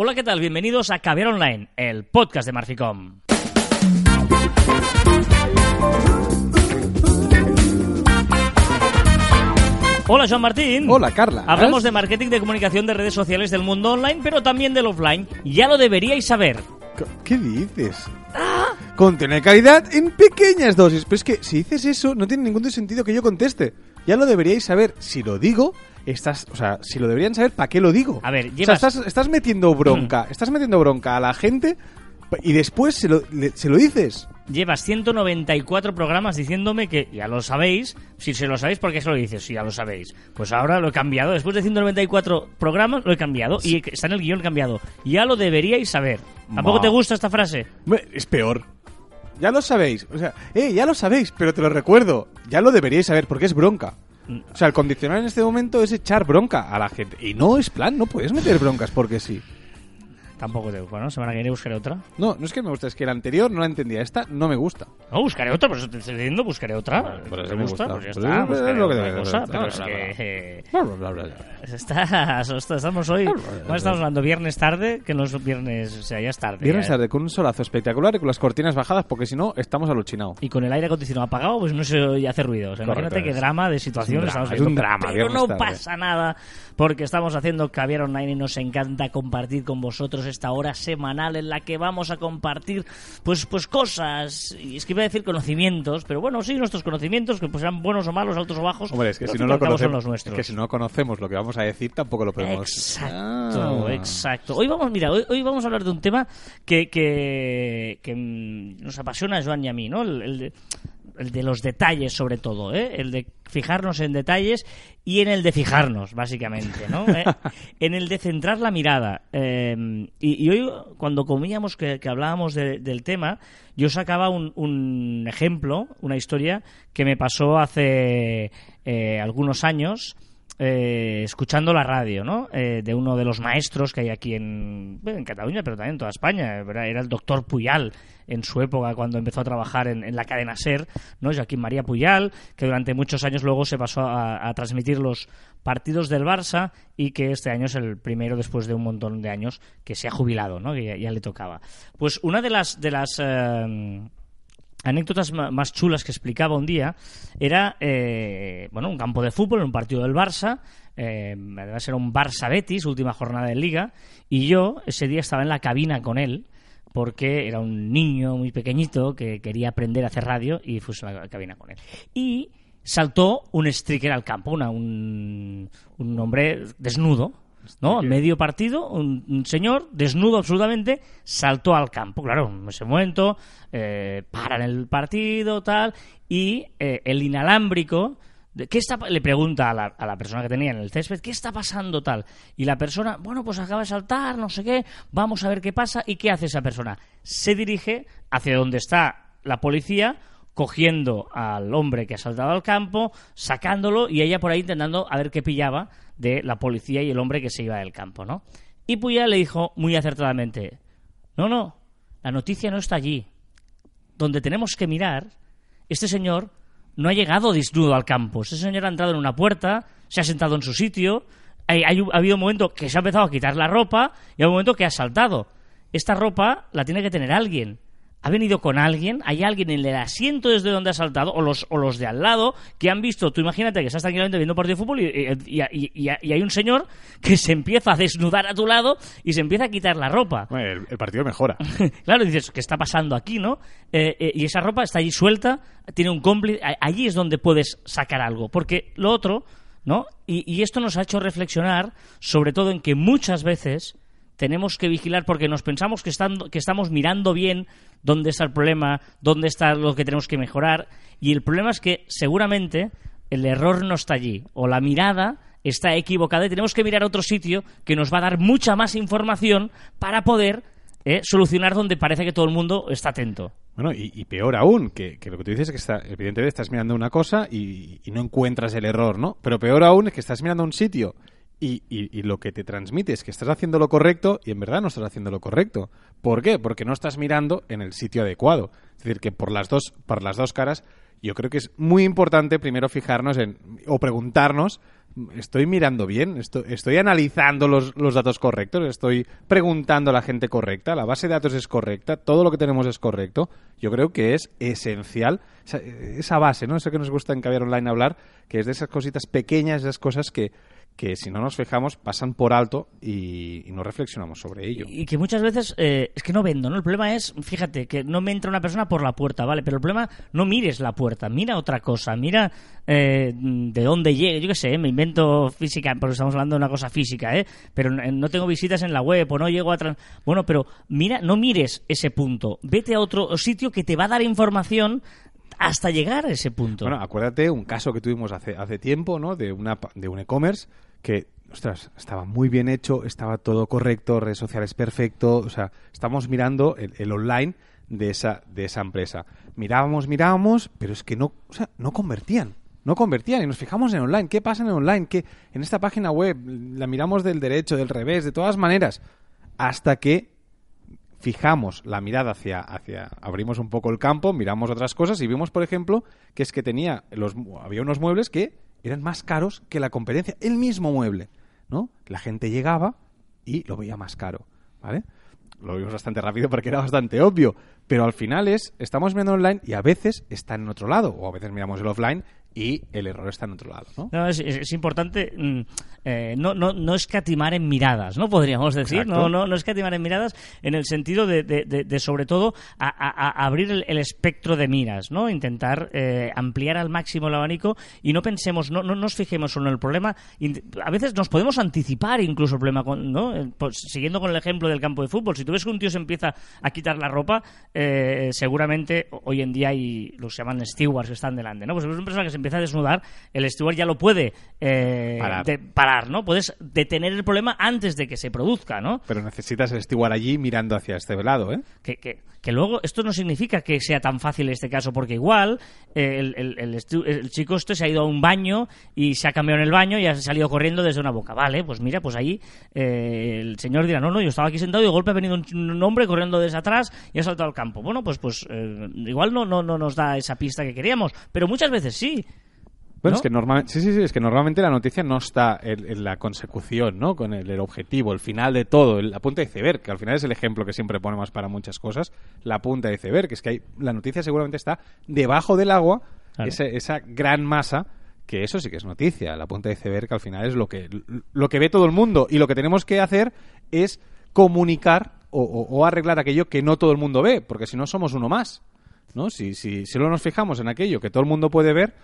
Hola, ¿qué tal? Bienvenidos a Caviar Online, el podcast de Marficom. Hola, Joan Martín. Hola, Carla. Hablamos de marketing de comunicación de redes sociales del mundo online, pero también del offline. Ya lo deberíais saber. ¿Qué dices? Contiene de calidad en pequeñas dosis. Pero es que si dices eso, no tiene ningún sentido que yo conteste. Ya lo deberíais saber. Si lo digo, estás. O sea, si lo deberían saber, ¿para qué lo digo? A ver, O sea, llevas... estás, estás metiendo bronca. Estás metiendo bronca a la gente y después se lo, le- se lo dices. Llevas 194 programas diciéndome que ya lo sabéis. Si se lo sabéis, ¿por qué se lo dices? Si ya lo sabéis. Pues ahora lo he cambiado. Después de 194 programas, lo he cambiado. Y está en el guion cambiado. Ya lo deberíais saber. ¿Tampoco Ma. te gusta esta frase? Es peor. Ya lo sabéis. O sea, eh, ya lo sabéis, pero te lo recuerdo. Ya lo deberíais saber porque es bronca. O sea, el condicional en este momento es echar bronca a la gente. Y no es plan, no puedes meter broncas porque sí. Tampoco te gusta, ¿no? Semana que viene buscaré otra. No, no es que me guste, es que la anterior no la entendía. Esta no me gusta. No, buscaré otra, por eso te estoy diciendo, buscaré otra. Vale, pero ¿Te sí me gusta? gusta. Pues ya está, es buscaré lo que otra cosa, pero es que... eh, estamos hoy... ¿Cómo estamos hablando? ¿Viernes tarde? Que no es viernes... O sea, ya es tarde. Viernes ya. tarde con un solazo espectacular y con las cortinas bajadas porque si no estamos alucinados. Y con el aire acondicionado apagado, pues no se oye hace ruido. O sea, imagínate qué drama de situación es un drama, estamos es un viendo. drama, Pero no pasa nada, porque estamos haciendo Caviar Online y nos encanta compartir con vosotros esta hora semanal en la que vamos a compartir pues pues cosas, y es que iba a decir conocimientos, pero bueno, sí, nuestros conocimientos, que pues sean buenos o malos, altos o bajos. Hombre, es que si no lo cabo son conocemos, los es nuestros. que si no conocemos lo que vamos a decir tampoco lo podemos. Exacto, Ah. exacto. Hoy vamos, mira, hoy, hoy vamos a hablar de un tema que, que, que, mm, nos apasiona a Joan y a mí, ¿no? El, el el de los detalles, sobre todo, ¿eh? El de fijarnos en detalles y en el de fijarnos, básicamente, ¿no? ¿Eh? en el de centrar la mirada. Eh, y, y hoy, cuando comíamos que, que hablábamos de- del tema, yo sacaba un, un ejemplo, una historia que me pasó hace eh, algunos años eh, escuchando la radio, ¿no? Eh, de uno de los maestros que hay aquí en, en Cataluña, pero también en toda España. Era era el doctor Puyal en su época cuando empezó a trabajar en, la cadena SER, ¿no? Joaquín María Puyal, que durante muchos años luego se pasó a, transmitir los partidos del Barça y que este año es el primero después de un montón de años que se ha jubilado, ¿no? Que ya, ya le tocaba. Pues una de las de las eh, anécdotas más chulas que explicaba un día era eh, bueno un campo de fútbol, un partido del Barça, eh, además era un Barça Betis, última jornada de liga, y yo ese día estaba en la cabina con él porque era un niño muy pequeñito que quería aprender a hacer radio y fuimos a la cabina con él. Y saltó un streaker al campo, una- un, un hombre desnudo, ¿no? En medio partido, un, un señor desnudo absolutamente saltó al campo. Claro, en ese momento eh, paran el partido, tal, y eh, el inalámbrico. ¿Qué está, le pregunta a la, a la persona que tenía en el césped, ¿qué está pasando tal? Y la persona, bueno, pues acaba de saltar, no sé qué, vamos a ver qué pasa. ¿Y qué hace esa persona? Se dirige hacia donde está la policía, cogiendo al hombre que ha saltado al campo, sacándolo y ella por ahí intentando a ver qué pillaba de la policía y el hombre que se iba del campo, ¿no? Y Puyal le dijo muy acertadamente, no, no, la noticia no está allí. Donde tenemos que mirar, este señor no ha llegado desnudo al campo. Este señor ha entrado en una puerta, se ha sentado en su sitio, hay- ha habido un momento que se ha empezado a quitar la ropa y hay un momento que ha saltado. Esta ropa la tiene que tener alguien. Ha venido con alguien, hay alguien en el asiento desde donde ha saltado, o los, o los de al lado, que han visto, tú imagínate que estás tranquilamente viendo un partido de fútbol y, y- y- y- y hay un señor que se empieza a desnudar a tu lado y se empieza a quitar la ropa. Bueno, el, el partido mejora. claro, dices, ¿qué está pasando aquí, no? Eh, eh, y esa ropa está allí suelta, tiene un cómplice, allí es donde puedes sacar algo, porque lo otro, ¿no? Y, y esto nos ha hecho reflexionar, sobre todo en que muchas veces tenemos que vigilar porque nos pensamos que, estando- que estamos mirando bien dónde está el problema, dónde está lo que tenemos que mejorar, y el problema es que seguramente el error no está allí, o la mirada está equivocada y tenemos que mirar otro sitio que nos va a dar mucha más información para poder eh, solucionar donde parece que todo el mundo está atento. Bueno, y, peor aún, que, que lo que tú dices es que está, evidentemente estás mirando una cosa y, y no encuentras el error, ¿no? Pero peor aún es que estás mirando un sitio y, y- y lo que te transmite es que estás haciendo lo correcto y en verdad no estás haciendo lo correcto. ¿Por qué? Porque no estás mirando en el sitio adecuado. Es decir, que por las dos, por las dos caras yo creo que es muy importante primero fijarnos en, o preguntarnos, ¿estoy mirando bien? ¿Estoy, analizando los, los datos correctos? ¿Estoy preguntando a la gente correcta? ¿La base de datos es correcta? ¿Todo lo que tenemos es correcto? Yo creo que es esencial esa, esa base, ¿no? Eso que nos gusta en Caviar Online hablar, que es de esas cositas pequeñas, esas cosas que que si no nos fijamos pasan por alto y, y no reflexionamos sobre ello. Y que muchas veces eh, es que no vendo, ¿no? El problema es, fíjate, que no me entra una persona por la puerta, ¿vale? Pero el problema, no mires la puerta, mira otra cosa, mira eh, de dónde llegue, yo qué sé, me invento física, porque estamos hablando de una cosa física, ¿eh? Pero no, no tengo visitas en la web o no llego a... Trans... Bueno, pero mira, no mires ese punto, vete a otro sitio que te va a dar información hasta llegar a ese punto. Bueno, acuérdate un caso que tuvimos hace, hace tiempo, ¿no? De, una, de un e-commerce que, ostras, estaba muy bien hecho, estaba todo correcto, redes sociales perfecto, o sea, estamos mirando el, online de esa, de esa empresa. Mirábamos, mirábamos, pero es que no, o sea, no convertían. No convertían y nos fijamos en online. ¿Qué pasa en online? ¿Qué, en esta página web la miramos del derecho, del revés, de todas maneras. Hasta que fijamos la mirada hacia, hacia abrimos un poco el campo, miramos otras cosas y vimos, por ejemplo, que es que tenía los, había unos muebles que eran más caros que la competencia, el mismo mueble, ¿no? La gente llegaba y lo veía más caro, ¿vale? Lo vimos bastante rápido porque era bastante obvio, pero al final es, estamos viendo online y a veces está en otro lado, o a veces miramos el offline y el error está en otro lado, ¿no? No, es, es, es importante mm, eh, no, no, no escatimar en miradas, ¿no? Podríamos decir, Exacto. no, no, no escatimar en miradas en el sentido de, de, de, de sobre todo, a, a- a abrir el, el espectro de miras, ¿no? Intentar eh, ampliar al máximo el abanico y no pensemos, no, no nos fijemos solo en el problema. A veces nos podemos anticipar incluso el problema, con, ¿no? Eh, pues, siguiendo con el ejemplo del campo de fútbol, si tú ves que un tío se empieza a quitar la ropa, eh, seguramente hoy en día hay los que llaman stewards que están delante, ¿no? Pues ves una persona que se empieza a desnudar, el steward ya lo puede eh, Parar. de- parar, ¿no? Puedes detener el problema antes de que se produzca, ¿no? Pero necesitas el steward allí mirando hacia este lado, ¿eh? Que, que, que luego esto no significa que sea tan fácil este caso, porque igual eh, el, el- el el chico este se ha ido a un baño y se ha cambiado en el baño y ha salido corriendo desde una boca. Vale, pues mira, pues ahí eh, el señor dirá, no, no, yo estaba aquí sentado y de golpe ha venido un, un hombre corriendo desde atrás y ha saltado al campo. Bueno, pues, pues eh, igual no, no, no nos da esa pista que queríamos, pero muchas veces sí. Bueno, ¿No? es que normalmente, sí, sí, sí, es que normalmente la noticia no está en, en la consecución, ¿no? Con el, el objetivo, el final de todo, el- la punta de iceberg, que al final es el ejemplo que siempre ponemos para muchas cosas, la punta de iceberg, que es que hay, la noticia seguramente está debajo del agua, Claro. esa, esa gran masa, que eso sí que es noticia, la punta de iceberg, que al final es lo que, lo que ve todo el mundo, y lo que tenemos que hacer es comunicar o, o- o arreglar aquello que no todo el mundo ve, porque si no somos uno más, ¿no? Si, si, si solo nos fijamos en aquello que todo el mundo puede ver,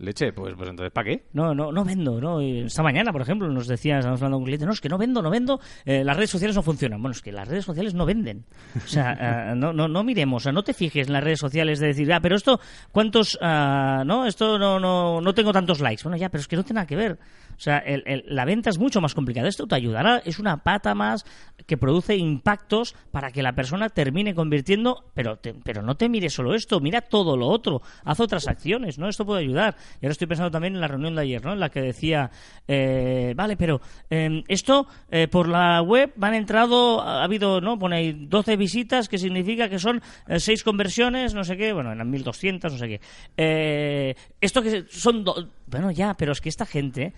leche, pues, pues entonces ¿para qué? No, no, no vendo, ¿no? Esta mañana, por ejemplo, nos decía, estábamos hablando con un cliente, no, es que no vendo, no vendo, eh, las redes sociales no funcionan. Bueno, es que las redes sociales no venden. O sea, eh, no, no, no miremos, o sea, no te fijes en las redes sociales de decir, ah, pero esto, ¿cuántos, ah, no? Esto no, no, no tengo tantos likes. Bueno, ya, pero es que no tiene nada que ver. O sea, el- el- la venta es mucho más complicada. Esto te ayudará, es una pata más que produce impactos para que la persona termine convirtiendo, pero, te- pero no te mires solo esto, mira todo lo otro, haz otras acciones, ¿no? Esto puede ayudar. Y ahora estoy pensando también en la reunión de ayer, ¿no? En la que decía, eh, vale, pero eh, esto eh, por la web han entrado, ha habido, ¿no? Pone ahí 12 visitas, que significa que son 6 conversiones, no sé qué, bueno, eran 1200, no sé qué. Eh, esto que son, do- bueno, ya, pero es que esta gente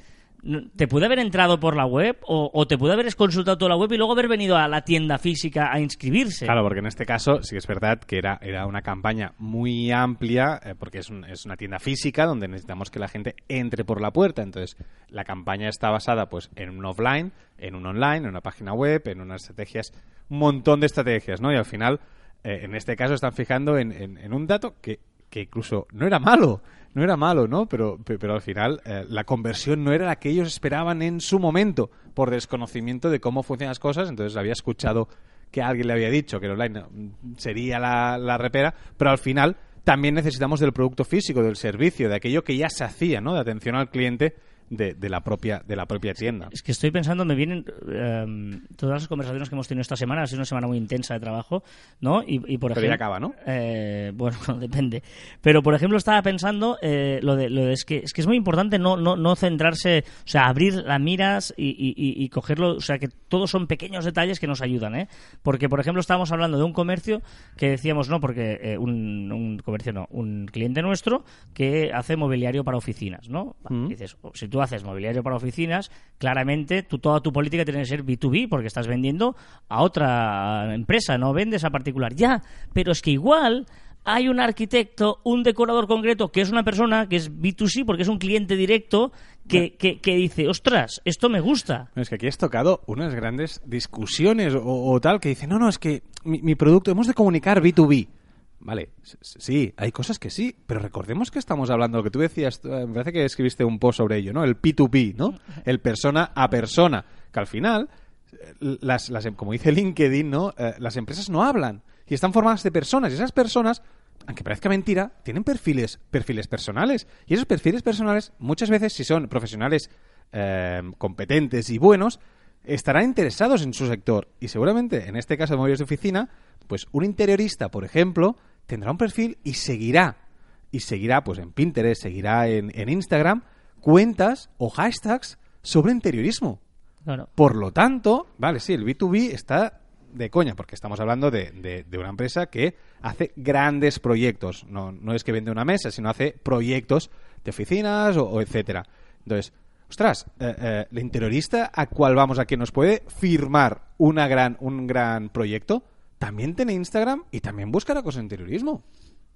te puede haber entrado por la web o, te puede haber consultado toda la web y luego haber venido a la tienda física a inscribirse. Claro, porque en este caso sí es verdad que era, era una campaña muy amplia, eh, porque es, un- es una tienda física donde necesitamos que la gente entre por la puerta. Entonces, la campaña está basada pues en un offline, en un online, en una página web, en unas estrategias, un montón de estrategias, ¿no? Y al final, eh, en este caso, están fijando en un dato que, que incluso no era malo, no era malo, ¿no? Pero, pe- pero al final eh, la conversión no era la que ellos esperaban en su momento, por desconocimiento de cómo funcionan las cosas. Entonces había escuchado que alguien le había dicho que el online mm, sería la, la repera, pero al final también necesitamos del producto físico, del servicio, de aquello que ya se hacía, ¿no? De atención al cliente de, de la propia de la propia tienda. Es que estoy pensando, me vienen em, todas las conversaciones que hemos tenido esta semana, ha sido una semana muy intensa de trabajo, ¿no? Y, y por Pero ejemplo, ya acaba, ¿no? Eh, bueno, depende. Pero, por ejemplo, estaba pensando eh, lo de, lo de- es, que, es que es muy importante no, no, no centrarse, o sea, abrir las miras y, y- y- cogerlo, o sea, que todos son pequeños detalles que nos ayudan, ¿eh? Porque, por ejemplo, estábamos hablando de un comercio que decíamos, no, porque eh, un, un comercio no, un cliente nuestro que hace mobiliario para oficinas, ¿no? Mm. Dices, "Oh, si tú haces mobiliario para oficinas, claramente tú, toda tu política tiene que ser B2B porque estás vendiendo a otra empresa, no vendes a particular. Ya, pero es que igual hay un arquitecto, un decorador concreto, que es una persona que es B2C porque es un cliente directo que, que, que dice, ostras, esto me gusta. Es que aquí has tocado unas grandes discusiones o, o tal que dicen, no, no, es que mi, mi producto, hemos de comunicar B2B. Vale, sí, hay cosas que sí, pero recordemos que estamos hablando, lo que tú decías, eh, me parece que escribiste un post sobre ello, ¿no? El P2P, ¿no? El persona a persona, que al final, eh, las, las em- como dice LinkedIn, ¿no? Eh, las empresas no hablan y están formadas de personas y esas personas, aunque parezca mentira, tienen perfiles, perfiles personales y esos perfiles personales muchas veces, si son profesionales eh, competentes y buenos, estarán interesados en su sector. Y seguramente, en este caso de móviles de oficina, pues un interiorista, por ejemplo, tendrá un perfil y seguirá. Y seguirá, pues en Pinterest, seguirá en, en Instagram, cuentas o hashtags sobre interiorismo. Por lo tanto, vale, sí, el B2B está de coña, porque estamos hablando de, de- de una empresa que hace grandes proyectos. No, no es que vende una mesa, sino hace proyectos de oficinas o, o etcétera. Entonces, ostras, eh, eh, el interiorista a cual vamos a que nos puede firmar una gran, un gran proyecto, también tiene Instagram y también buscará cosas de interiorismo.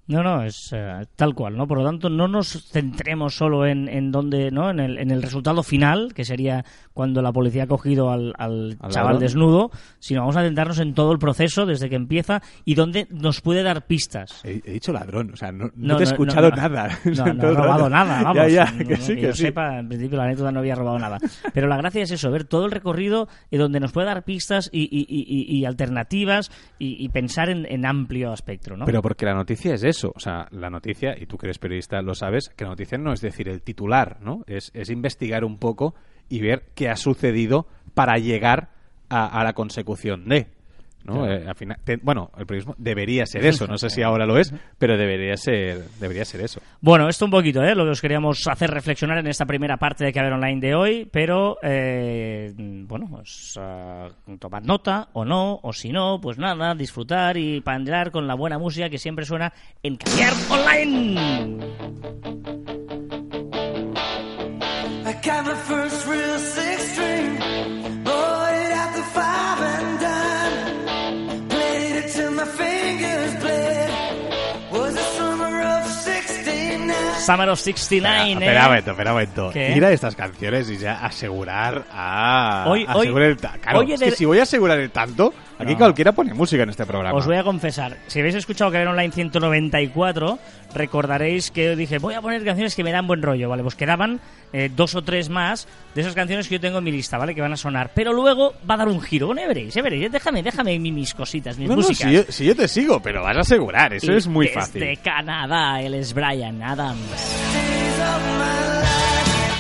No, no, es eh, tal cual, ¿no? Por lo tanto, no nos centremos solo en, en donde, ¿no? En el, en el resultado final, que sería cuando la policía ha cogido al, al Al chaval desnudo, sino vamos a centrarnos en todo el proceso desde que empieza y donde nos puede dar pistas. He, he dicho ladrón, o sea, no, no No, te he escuchado no, nada. No, no he robado nada, vamos. Ya, ya, que sí, que que yo sí. sepa, en principio la anécdota no había robado nada. Pero la gracia es eso, ver todo el recorrido y donde nos puede dar pistas y, y- y- y- alternativas y, y pensar en, en amplio espectro, ¿no? Pero porque la noticia es eso, o sea, la noticia, y tú que eres periodista lo sabes, que la noticia no es decir el titular, ¿no? Es, es investigar un poco y ver qué ha sucedido para llegar a la consecución de. ¿No? Claro. Eh, al final, te- bueno, el periodismo debería ser eso, no sé si ahora lo es, pero debería ser, debería ser eso. Bueno, esto un poquito, ¿eh? Lo que os queríamos hacer reflexionar en esta primera parte de Caber Online de hoy, pero, eh, bueno, pues ah, tomad nota, o no, o si no, pues nada, disfrutar y pandrar con la buena música que siempre suena en Caber Online. I got my first real six string, Summer of 69, ¿eh? Espera un momento, espera un momento. ¿Qué? Ir a estas canciones y ya asegurar a... Hoy- hoy- asegurar el Claro, es que si voy a asegurar el tanto, aquí No. cualquiera pone música en este programa. Os voy a confesar, si habéis escuchado Caber Online 194, recordaréis que dije, voy a poner canciones que me dan buen rollo, ¿vale? Pues quedaban eh, dos o tres más de esas canciones que yo tengo en mi lista, ¿vale? Que van a sonar. Pero luego va a dar un giro. Bueno, ya veréis, ya veréis. Déjame, déjame mi- mis cositas, mis No, no, músicas. si yo, si yo te sigo, pero vas a asegurar, eso Y es muy desde fácil. Canadá, él es Brian Adams.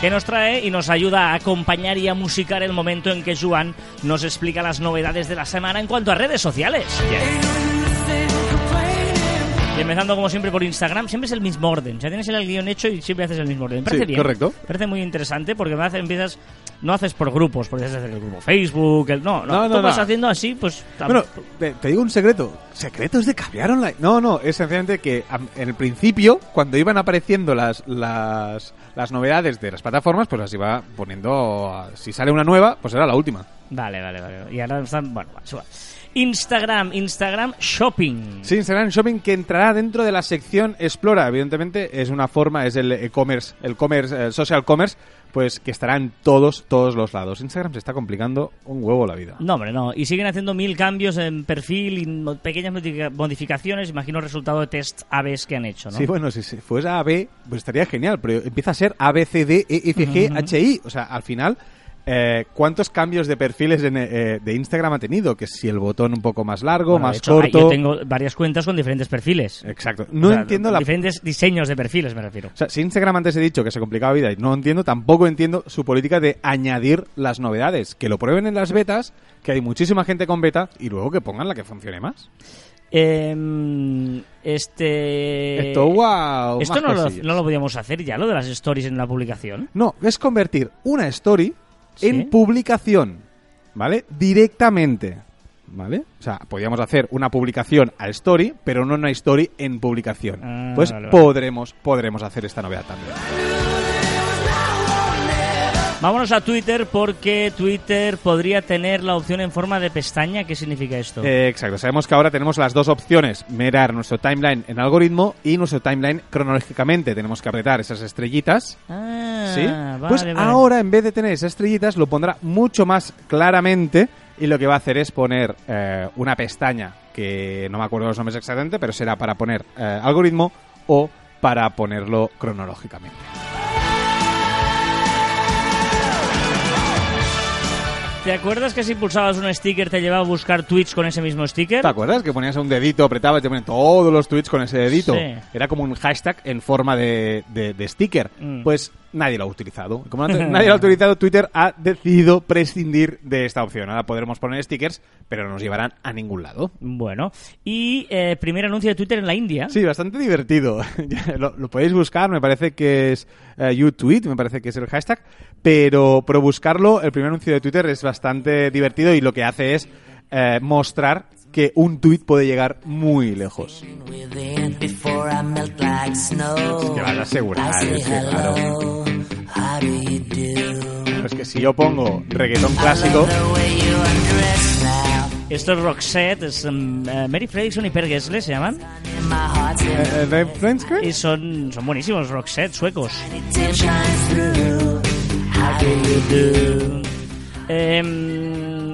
Que nos trae y nos ayuda a acompañar y a musicar el momento en que Juan nos explica las novedades de la semana en cuanto a redes sociales. Y empezando como siempre por Instagram, siempre es el mismo orden. Ya tienes el guion hecho y siempre haces el mismo orden. Parece Sí, bien. correcto. Parece muy interesante porque empiezas, no haces por grupos, porque haces el grupo Facebook, el, no, no, No, tú no, vas no. haciendo así, pues... Bueno, te, te digo un secreto. ¿Secretos de caviar online? No, no, es sencillamente que en el principio, cuando iban apareciendo las, las, las novedades de las plataformas, pues las iba poniendo... a- Si sale una nueva, pues era la última. Vale, vale, vale. Y ahora están, bueno, va, suba. Instagram, Instagram Shopping. Sí, Instagram Shopping que entrará dentro de la sección Explora. Evidentemente es una forma, es el e-commerce, el commerce, el social commerce, pues que estará en todos, todos los lados. Instagram se está complicando un huevo la vida. No, hombre, no. Y siguen haciendo mil cambios en perfil y mo- pequeñas modifica- modificaciones. Imagino el resultado de test ABs que han hecho, ¿no? Sí, bueno, si se fuese A, B, pues estaría genial, pero empieza a ser A, B, C, D, E, F, G, H, I. O sea, al final eh, ¿cuántos cambios de perfiles en, eh, de Instagram ha tenido? Que si el botón un poco más largo, Bueno, de más hecho, corto. Yo tengo varias cuentas con diferentes perfiles. Exacto. No O sea, entiendo la Diferentes diseños de perfiles, me refiero. O sea, si Instagram antes he dicho que se complicaba la vida y no entiendo, tampoco entiendo su política de añadir las novedades. Que lo prueben en las betas, que hay muchísima gente con beta, y luego que pongan la que funcione más. Em, este... Esto, wow, Esto más no lo, no lo podíamos hacer ya, lo de las stories en la publicación. No, es convertir una story Sí. en publicación, ¿vale? Directamente, ¿vale? O sea, podríamos hacer una publicación a story, pero no una story en publicación. Ah, pues vale, vale. podremos, podremos hacer esta novedad también. Vámonos a Twitter porque Twitter podría tener la opción en forma de pestaña. ¿Qué significa esto? Eh, exacto, sabemos que ahora tenemos las dos opciones, mirar nuestro timeline en algoritmo y nuestro timeline cronológicamente. Tenemos que apretar esas estrellitas. ah, ¿Sí? vale, pues vale. ahora, en vez de tener esas estrellitas, lo pondrá mucho más claramente y lo que va a hacer es poner eh, una pestaña que no me acuerdo los nombres exactamente, pero será para poner eh, algoritmo o para ponerlo cronológicamente. ¿Te acuerdas que si pulsabas un sticker te llevaba a buscar tweets con ese mismo sticker? ¿Te acuerdas que ponías un dedito, apretabas y te ponían todos los tweets con ese dedito? Sí. Era como un hashtag en forma de, de- de sticker. Mm. Pues nadie lo ha utilizado. Como nadie lo ha utilizado, Twitter ha decidido prescindir de esta opción. Ahora podremos poner stickers, pero no nos llevarán a ningún lado. Bueno, y eh, primer anuncio de Twitter en la India. Sí, bastante divertido. Lo podéis buscar, me parece que es eh, YouTweet, me parece que es el hashtag, pero, pero buscarlo, el primer anuncio de Twitter es bastante divertido y lo que hace es eh, mostrar que un tweet puede llegar muy lejos. que vas a asegurar, es que claro. Pues que si yo pongo reggaetón clásico. Esto es Roxette, es um, eh, Mary Fredrickson y Per Gessle se llaman. Eh, eh. Y son, son buenísimos, Roxette, suecos. it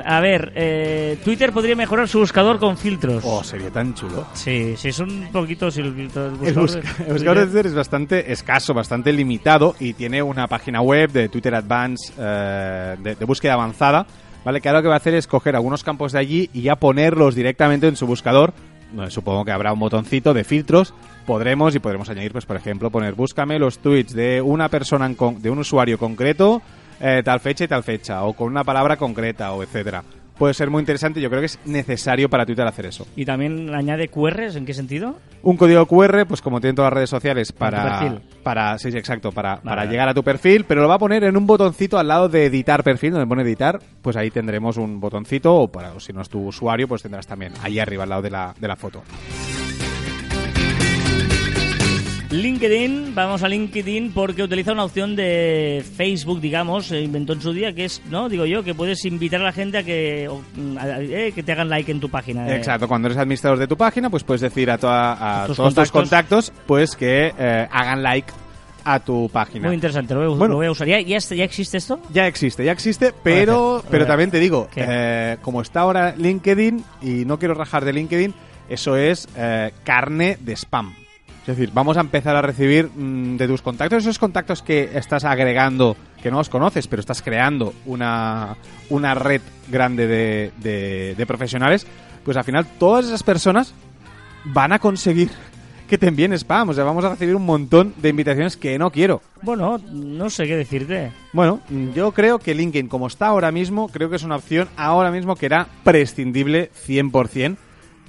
a ver, eh, Twitter podría mejorar su buscador con filtros. Oh, sería tan chulo. Sí, sí, es un poquito si el, filtro- el buscador busca- el buscador de Twitter- es bastante escaso, bastante limitado y tiene una página web de Twitter Advance eh, de, de búsqueda avanzada, ¿vale? Que ahora lo que va a hacer es coger algunos campos de allí y ya ponerlos directamente en su buscador. donde supongo que habrá un botoncito de filtros. Podremos y podremos añadir, pues por ejemplo, poner búscame los tweets de una persona, en con- de un usuario concreto, eh, tal fecha y tal fecha, o con una palabra concreta, o etcétera. Puede ser muy interesante, yo creo que es necesario para Twitter hacer eso. Y también añade QRs, ¿en qué sentido? Un código QR, pues como tienen todas las redes sociales, Para tu para, perfil. para sí, sí, exacto, para, para llegar a tu perfil, pero lo va a poner en un botoncito al lado de editar perfil, donde pone editar, pues ahí tendremos un botoncito, o para o si no es tu usuario, pues tendrás también ahí arriba al lado de la, de la foto. LinkedIn, vamos a LinkedIn porque utiliza una opción de Facebook, digamos, inventó en su día, que es, ¿no? Digo yo, que puedes invitar a la gente a que, a- eh, que te hagan like en tu página. eh. Exacto, cuando eres administrador de tu página, pues puedes decir a, toda- a todos tus contactos. pues que eh, hagan like a tu página. Muy interesante, lo voy, Bueno. lo voy a usar. ¿Ya, ya, está- ya existe esto? Ya existe, ya existe, pero, hacer, pero también te digo, como está ahora LinkedIn, y no quiero rajar de LinkedIn, eso es carne de spam. Es decir, vamos a empezar a recibir mm, de tus contactos, esos contactos que estás agregando, que no los conoces, pero estás creando una, una red grande de, de- de profesionales, pues al final todas esas personas van a conseguir que te envíen spam. O sea, vamos a recibir un montón de invitaciones que no quiero. Bueno, no sé qué decirte. Bueno, mm, yo creo que LinkedIn, como está ahora mismo, creo que es una opción ahora mismo que era prescindible 100%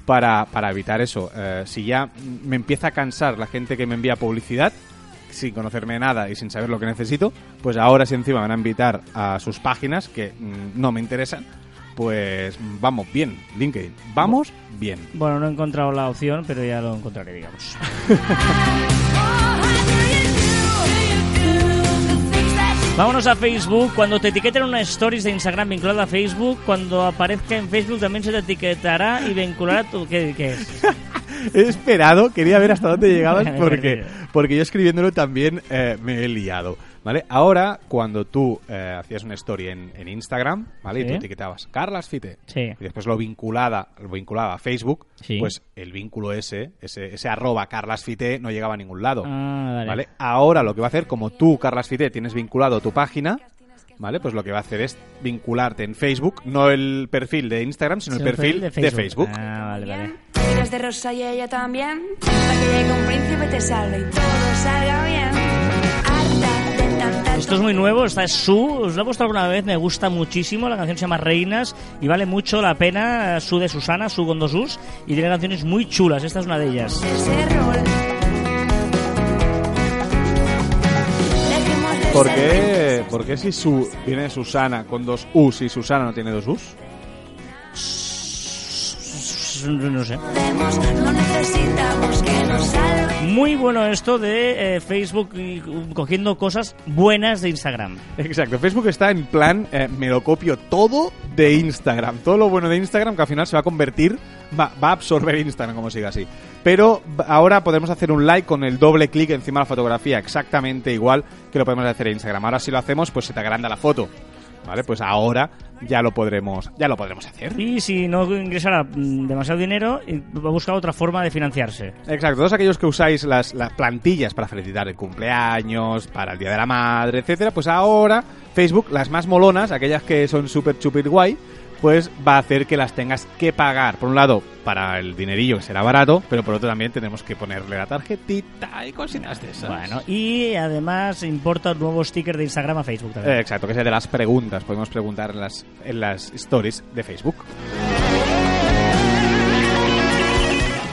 para, para evitar eso. Eh, si ya me empieza a cansar la gente que me envía publicidad, sin conocerme nada y sin saber lo que necesito, pues ahora si encima van a invitar a sus páginas que mm, no me interesan, pues vamos bien, LinkedIn. Vamos bien. Bueno, no he encontrado la opción, pero ya lo encontraré, digamos. Vámonos a Facebook. Cuando te etiqueten una stories de Instagram vinculada a Facebook, cuando aparezca en Facebook también se te etiquetará y vinculará tu... ¿Qué, qué es? He esperado, quería ver hasta dónde llegabas porque, porque yo escribiéndolo también eh, me he liado. ¿Vale? Ahora, cuando tú eh, hacías una story en, en Instagram, ¿vale? Y tú etiquetabas Carlas Fite Sí. y después lo vinculada, lo vinculaba a Facebook, Sí. pues el vínculo ese, ese, ese arroba Carlas Fite no llegaba a ningún lado. Ah, vale. ¿Vale? Ahora lo que va a hacer, como tú, Carlas Fite, tienes vinculado tu página, ¿vale? Pues lo que va a hacer es vincularte en Facebook, no el perfil de Instagram, sino el perfil de Facebook. Ah, vale, vale. Eres de rosa y ella también. Para que llegue un príncipe te salve y todo salga bien. Esto es muy nuevo, esta es Su, os lo he puesto alguna vez, me gusta muchísimo, la canción se llama Reinas y vale mucho la pena Su de Susana, Su con dos Us, y tiene canciones muy chulas, esta es una de ellas. ¿Por qué, por qué si su viene Susana con dos U's y Susana no tiene dos U's? No sé. Podemos, no necesitamos que nos salve. Muy bueno esto de eh, Facebook uh, cogiendo cosas buenas de Instagram. Exacto, Facebook está en plan, eh, me lo copio todo de Instagram. Todo lo bueno de Instagram que al final se va a convertir, va, va a absorber Instagram como siga así. Pero ahora podemos hacer un like con el doble clic encima de la fotografía, exactamente igual que lo podemos hacer en Instagram. Ahora si lo hacemos, pues se te agranda la foto. ¿Vale? Pues ahora ya lo podremos, ya lo podremos hacer. Y si no ingresara demasiado dinero, y va a buscar otra forma de financiarse. Exacto, todos aquellos que usáis las, las plantillas para felicitar el cumpleaños, para el Día de la Madre, etcétera, pues ahora Facebook, las más molonas, aquellas que son súper, súper guay, pues va a hacer que las tengas que pagar. Por un lado, para el dinerillo, que será barato, pero por otro también tenemos que ponerle la tarjetita y cositas de esas. Bueno, y además importa un nuevo sticker de Instagram a Facebook también. Eh, exacto, que sea de las preguntas. Podemos preguntar en las, en las stories de Facebook.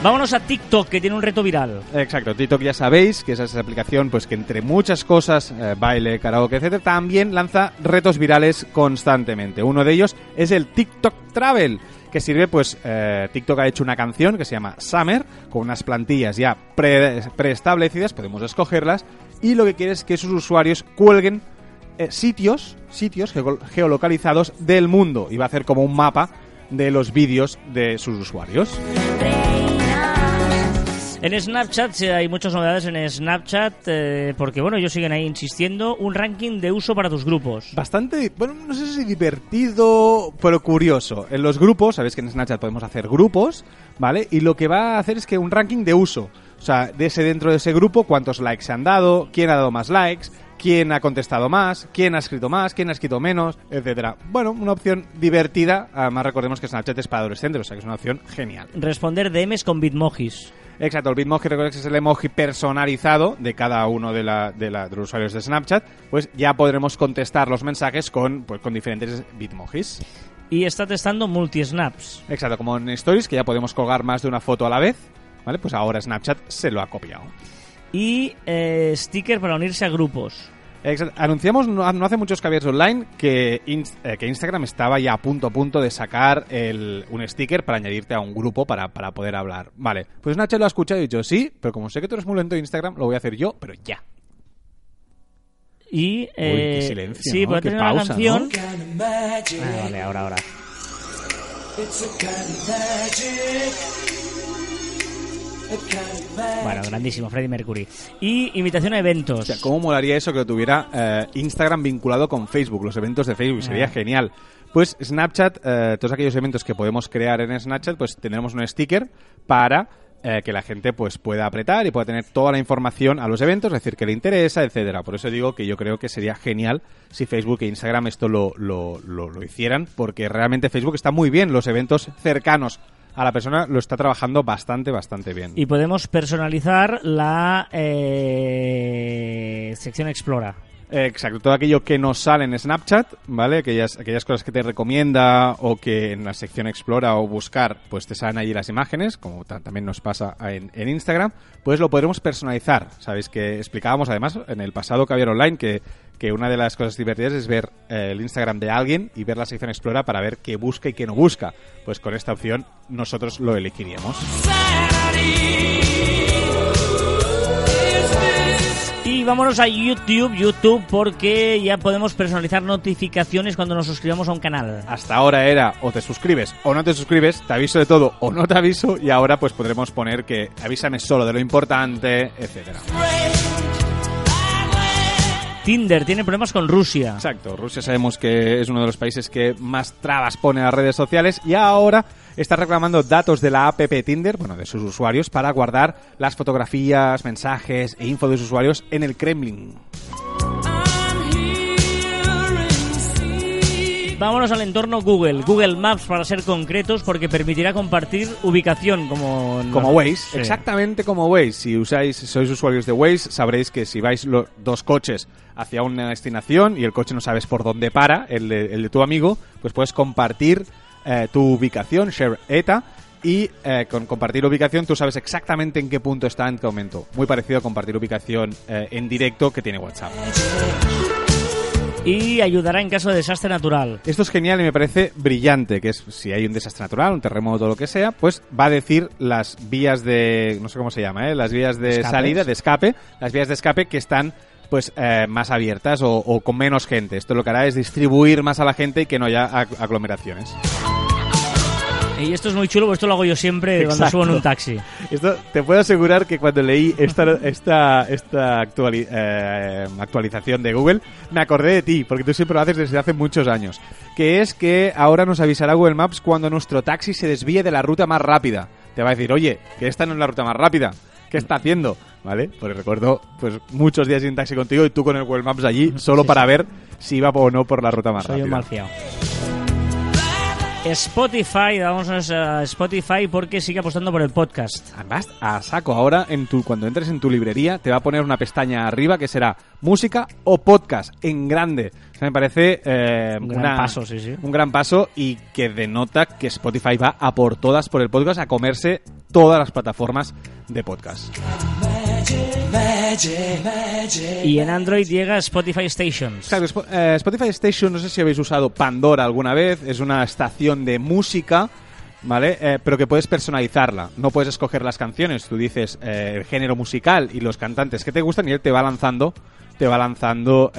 Vámonos a TikTok, que tiene un reto viral. Exacto, TikTok ya sabéis que es esa aplicación pues que entre muchas cosas, eh, baile, karaoke, etcétera, también lanza retos virales constantemente. Uno de ellos es el TikTok Travel, que sirve pues eh, TikTok ha hecho una canción que se llama Summer con unas plantillas ya pre- preestablecidas, podemos escogerlas y lo que quiere es que sus usuarios cuelguen eh, sitios, sitios geo- geolocalizados del mundo y va a hacer como un mapa de los vídeos de sus usuarios. En Snapchat sí, hay muchas novedades en Snapchat, eh, porque bueno, ellos siguen ahí insistiendo, un ranking de uso para tus grupos. Bastante, bueno, no sé si divertido, pero curioso. En los grupos, sabéis que en Snapchat podemos hacer grupos, ¿vale? Y lo que va a hacer es que un ranking de uso. O sea, de ese dentro de ese grupo, cuántos likes se han dado, quién ha dado más likes, quién ha contestado más, quién ha escrito más, quién ha escrito menos, etcétera. Bueno, una opción divertida. Además, recordemos que Snapchat es para adolescentes, o sea que es una opción genial. Responder DMs con bitmojis. Exacto, el Bitmoji recuerda que es el emoji personalizado de cada uno de, la, de, la- de los usuarios de Snapchat, pues ya podremos contestar los mensajes con, pues, con diferentes Bitmojis. Y está testando multi-snaps. Exacto, como en Stories, que ya podemos colgar más de una foto a la vez, ¿vale? Pues ahora Snapchat se lo ha copiado. Y eh, sticker para unirse a grupos. Anunciamos no, hace muchos caballeros online que, Inst- eh, que Instagram estaba ya a punto a punto de sacar el, un sticker para añadirte a un grupo para, para poder hablar. Vale, pues Snapchat lo ha escuchado y dicho sí, pero como sé que tú eres muy lento en Instagram, lo voy a hacer yo, pero ya. Y. eh, qué silencio, Sí, ¿no? tener una pausa, magic. Ah, vale, ahora, ahora. It's a kind of magic. Bueno, grandísimo, Freddie Mercury. Y invitación a eventos. O sea, ¿cómo molaría eso que lo tuviera eh, Instagram vinculado con Facebook, los eventos de Facebook? Sería genial. Pues Snapchat, eh, todos aquellos eventos que podemos crear en Snapchat, pues tendremos un sticker para eh, que la gente pues pueda apretar y pueda tener toda la información a los eventos, es decir, que le interesa, etcétera. Por eso digo que yo creo que sería genial si Facebook e Instagram esto lo, lo, lo, lo hicieran, porque realmente Facebook está muy bien, los eventos cercanos a la persona lo está trabajando bastante, bastante bien. Y podemos personalizar la eh, sección Explora. Exacto, todo aquello que nos sale en Snapchat, ¿vale? Aquellas, aquellas cosas que te recomienda o que en la sección Explora o Buscar, pues te salen allí las imágenes, como ta- también nos pasa en, en Instagram, pues lo podremos personalizar. Sabéis que explicábamos además en el pasado Caviar Online que, que una de las cosas divertidas es ver eh, el Instagram de alguien y ver la sección Explora para ver qué busca y qué no busca. Pues con esta opción nosotros lo elegiríamos. Y vámonos a YouTube, YouTube, porque ya podemos personalizar notificaciones cuando nos suscribamos a un canal. Hasta ahora era o te suscribes o no te suscribes, te aviso de todo o no te aviso y ahora pues podremos poner que avísame solo de lo importante, etcétera. Tinder tiene problemas con Rusia. Exacto, Rusia sabemos que es uno de los países que más trabas pone a las redes sociales y ahora está reclamando datos de la app Tinder, bueno, de sus usuarios, para guardar las fotografías, mensajes e info de sus usuarios en el Kremlin. Vámonos al entorno Google. Google Maps, para ser concretos, porque permitirá compartir ubicación como... Como nos- Waze, Sí. exactamente como Waze. Si usáis, si sois usuarios de Waze, sabréis que si vais los dos coches hacia una destinación y el coche no sabes por dónde para, el de, el de tu amigo, pues puedes compartir eh, tu ubicación, share ETA, y eh, con compartir ubicación tú sabes exactamente en qué punto está en qué momento. Muy parecido a compartir ubicación eh, en directo que tiene WhatsApp. Y ayudará en caso de desastre natural. Esto es genial y me parece brillante, que es si hay un desastre natural, un terremoto o lo que sea, pues va a decir las vías de, no sé cómo se llama, ¿eh? las vías de Escapes. salida, de escape, las vías de escape que están pues eh, más abiertas o, o con menos gente. Esto lo que hará es distribuir más a la gente y que no haya ag- aglomeraciones. Y esto es muy chulo, porque esto lo hago yo siempre cuando Exacto. subo en un taxi. Esto te puedo asegurar que cuando leí esta, esta, esta actuali- eh, actualización de Google, me acordé de ti, porque tú siempre lo haces desde hace muchos años. Que es que ahora nos avisará Google Maps cuando nuestro taxi se desvíe de la ruta más rápida. Te va a decir, oye, que esta no es la ruta más rápida. ¿Qué está haciendo? ¿Vale? Porque recuerdo pues muchos días en taxi contigo y tú con el Google Maps allí solo Sí, para sí. ver si iba o no por la ruta más Soy un rápida. fiao. Spotify, vamos a Spotify porque sigue apostando por el podcast. Además, a saco ahora, en tu, cuando entres en tu librería, te va a poner una pestaña arriba que será música o podcast en grande. O sea, me parece eh, Un gran una- paso, sí, sí. un gran paso y que denota que Spotify va a por todas por el podcast, a comerse todas las plataformas de podcast. Y en Android llega Spotify Stations. Claro, eh, Spotify Station, no sé si habéis usado Pandora alguna vez, es una estación de música, ¿vale? Eh, pero que puedes personalizarla. No puedes escoger las canciones, tú dices eh, el género musical y los cantantes que te gustan y él te va lanzando, te va lanzando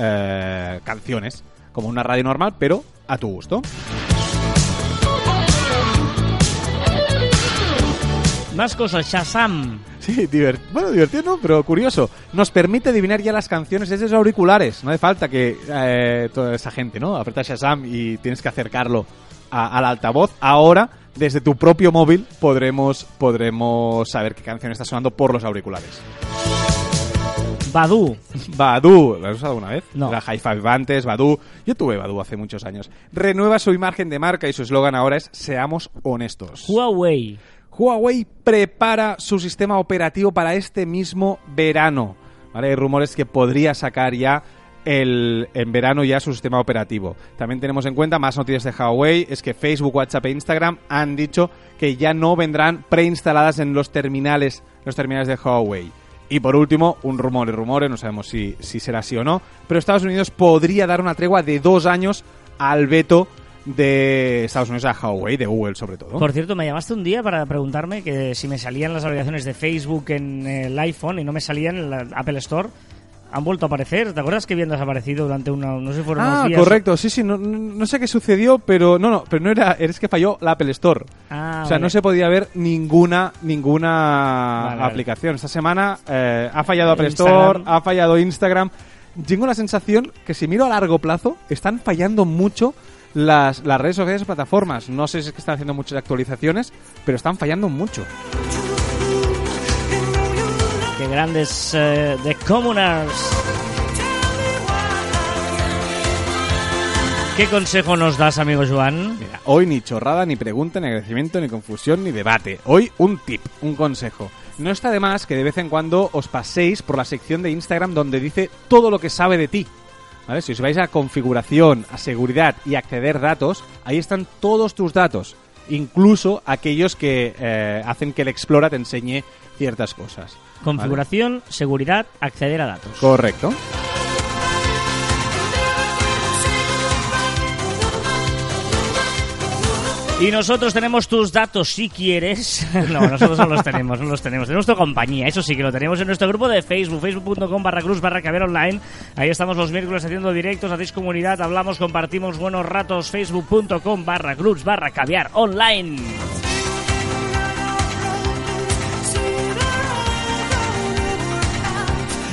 canciones, como una radio normal, pero a tu gusto. Más cosas, Shazam. Sí, divert- bueno, divertido, ¿no? Pero curioso. Nos permite adivinar ya las canciones desde los auriculares. No hace falta que eh, toda esa gente, ¿no? Apretas Shazam y tienes que acercarlo a- al altavoz. Ahora, desde tu propio móvil, podremos, podremos saber qué canción está sonando por los auriculares. Badu. Badu, ¿lo has usado alguna vez? No. Era High Five antes, Badu. Yo tuve Badu hace muchos años. Renueva su imagen de marca y su eslogan ahora es Seamos honestos. Huawei. Huawei prepara su sistema operativo para este mismo verano. Hay rumores que podría sacar ya el, en verano ya su sistema operativo. También tenemos en cuenta más noticias de Huawei, es que Facebook, WhatsApp e Instagram han dicho que ya no vendrán preinstaladas en los terminales, los terminales de Huawei. Y por último, un rumor y rumores, no sabemos si, si será así o no, pero Estados Unidos podría dar una tregua de dos años al veto de Estados Unidos a Huawei, de Google sobre todo. Por cierto, me llamaste un día para preguntarme que si me salían las aplicaciones de Facebook en el iPhone y no me salían en la Apple Store. Han vuelto a aparecer. ¿Te acuerdas que habían desaparecido durante una, no sé si fueron Ah, unos días? correcto, sí, sí, no, sé qué sucedió, pero no, no, pero no era, es que falló la Apple Store. Ah, o sea, vale. no se podía ver ninguna ninguna Vale, vale. aplicación. Esta semana eh, ha fallado Apple Instagram. Store, ha fallado Instagram. Tengo la sensación que si miro a largo plazo, están fallando mucho las, las redes sociales y plataformas. No sé si es que están haciendo muchas actualizaciones, pero están fallando mucho. Qué grandes eh, The Commoners. ¿Qué consejo nos das, amigo Joan? Mira, hoy ni chorrada, ni pregunta, ni agradecimiento, ni confusión, ni debate. Hoy un tip, un consejo. No está de más que de vez en cuando os paséis por la sección de Instagram donde dice todo lo que sabe de ti. ¿Vale? Si os vais a configuración, a seguridad y acceder datos, ahí están todos tus datos. Incluso aquellos que eh, hacen que el Explora te enseñe ciertas cosas. ¿vale? Configuración, seguridad, acceder a datos. Correcto. Y nosotros tenemos tus datos si quieres. No, nosotros no los tenemos, no los tenemos. Tenemos tu compañía, eso sí que lo tenemos en nuestro grupo de Facebook, facebook.com barra cruz barra caviar online. Ahí estamos los miércoles haciendo directos, hacéis comunidad, hablamos, compartimos buenos ratos. Facebook.com barra cruz barra caviar online.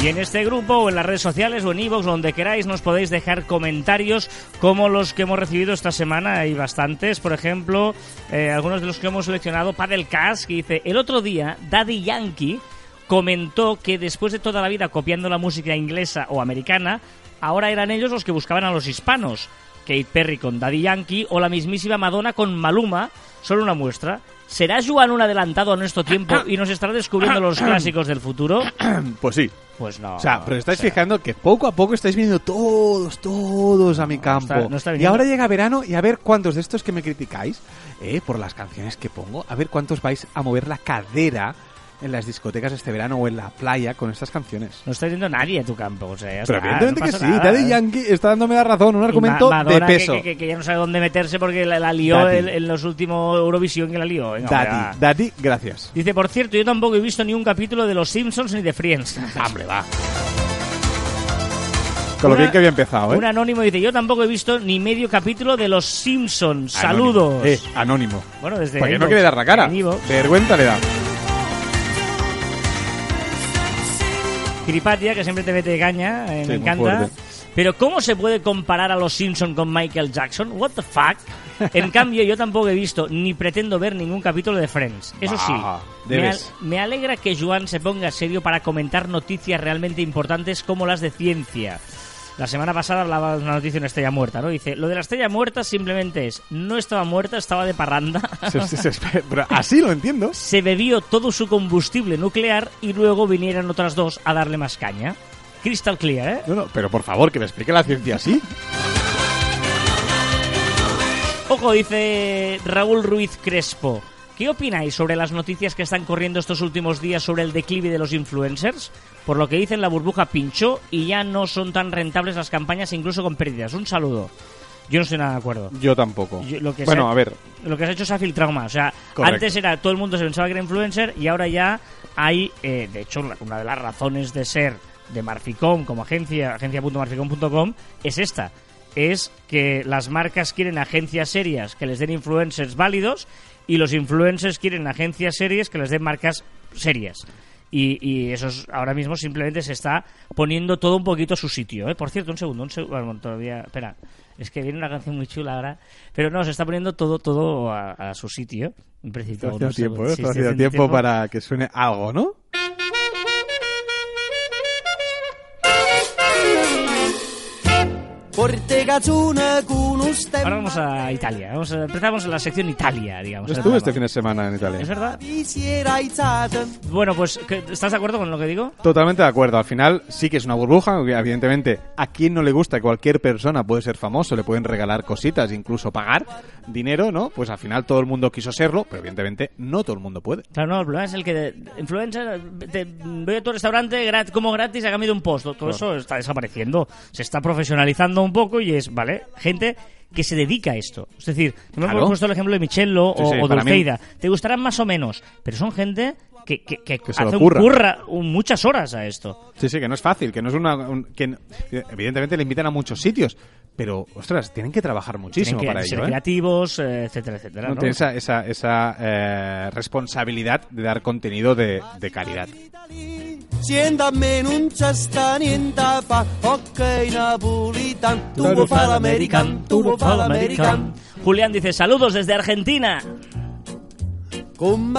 Y en este grupo o en las redes sociales o en iVoox, donde queráis, nos podéis dejar comentarios como los que hemos recibido esta semana. Hay bastantes, por ejemplo, eh, algunos de los que hemos seleccionado. Padelcast, que dice, el otro día Daddy Yankee comentó que después de toda la vida copiando la música inglesa o americana, ahora eran ellos los que buscaban a los hispanos. Kate Perry con Daddy Yankee o la mismísima Madonna con Maluma, solo una muestra. ¿Será Joan un adelantado a nuestro tiempo y nos estará descubriendo los clásicos del futuro? Pues sí. Pues no. O sea, pero estáis o sea, fijando que poco a poco estáis viniendo todos, todos a mi campo. está- no está y ahora llega verano y a ver cuántos de estos que me criticáis, eh, por las canciones que pongo, a ver cuántos vais a mover la cadera en las discotecas este verano o en la playa con estas canciones. No está yendo nadie a tu campo, o sea, ya Pero está, evidentemente no que sí, nada, Daddy ¿eh? Yankee está dándome la razón, un argumento Ma- de peso. Que, que- que ya no sabe dónde meterse porque la, la lió en, en los últimos Eurovisión que la lió. Venga. Daddy, Daddy, gracias. Dice, por cierto, yo tampoco he visto ni un capítulo de Los Simpsons ni de Friends. Hombre, va. Con lo Una- bien que había empezado, ¿eh? Un anónimo dice, yo tampoco he visto ni medio capítulo de Los Simpsons. Anónimo. Saludos. Eh, anónimo. Bueno, desde Porque no quiere dar la cara. Vergüenza le da. Kiripatia, que siempre te mete caña, eh, Sí, me encanta. Pero ¿cómo se puede comparar a los Simpson con Michael Jackson? What the fuck? En cambio, yo tampoco he visto ni pretendo ver ningún capítulo de Friends. Eso sí, Bah, me, al- me alegra que Joan se ponga serio para comentar noticias realmente importantes como las de ciencia. La semana pasada hablaba de una noticia de una estrella muerta, ¿no? Dice, lo de la estrella muerta simplemente es, no estaba muerta, estaba de parranda. Se- se- se- pero así lo entiendo. se bebió todo su combustible nuclear y luego vinieron otras dos a darle más caña. Crystal clear, ¿eh? No, no, pero por favor, que me explique la ciencia así. Ojo, dice Raúl Ruiz Crespo. ¿Qué opináis sobre las noticias que están corriendo estos últimos días sobre el declive de los influencers? Por lo que dicen, la burbuja pinchó y ya no son tan rentables las campañas, incluso con pérdidas. Un saludo. Yo no estoy nada de acuerdo. Yo tampoco. Yo- lo que bueno, a ver, Lo que se ha hecho se ha filtrado más. O sea, Correcto. antes era todo el mundo se pensaba que era influencer y ahora ya hay, eh, de hecho, una de las razones de ser de Marficom como agencia, agencia.marficom.com, es esta. Es que las marcas quieren agencias serias que les den influencers válidos y los influencers quieren agencias serias que les den marcas serias. Y, y eso es- ahora mismo simplemente se está poniendo todo un poquito a su sitio. ¿eh? Por cierto, un segundo, un segundo. Bueno, todavía. Espera, es que viene una canción muy chula ahora. Pero no, se está poniendo todo todo a, a su sitio. Un estoy principio. haciendo tiempo. ¿eh? Sí, haciendo tiempo para que suene algo, ¿no? Ahora vamos a Italia. Vamos a, empezamos en la sección Italia, digamos. Estuve este fin de semana en Italia. ¿Es verdad? Bueno, pues, ¿qué- ¿estás de acuerdo con lo que digo? Totalmente de acuerdo. Al final sí que es una burbuja. Evidentemente, a quien no le gusta que cualquier persona puede ser famoso, le pueden regalar cositas, incluso pagar dinero, ¿no? Pues al final todo el mundo quiso serlo, pero evidentemente no todo el mundo puede. Claro, no, el problema es el que de- influencer, te, voy a tu restaurante grat- como gratis a cambio de un post. Todo eso está desapareciendo. Se está profesionalizando un poco y es, ¿vale? Gente que se dedica a esto. Es decir, no Claro. hemos puesto el ejemplo de Michello Sí, o, sí, o mí-. Te gustarán más o menos, pero son gente que, que, que Que se lo hace un curra. un- muchas horas a esto. Sí, sí, que no es fácil, que no es una... un- que evidentemente le invitan a muchos sitios, pero, ostras, tienen que trabajar muchísimo Tienen que para ser ello, ¿eh? creativos, eh, etcétera, etcétera. No ¿no? tienen esa, esa, esa eh, responsabilidad de dar contenido de, de calidad. Siendo a me non c'è sta niente a fa Ok napolitan Tu vuoi fare l'american Tu vuoi fare l'american Julián dice, saludos desde Argentina. Juan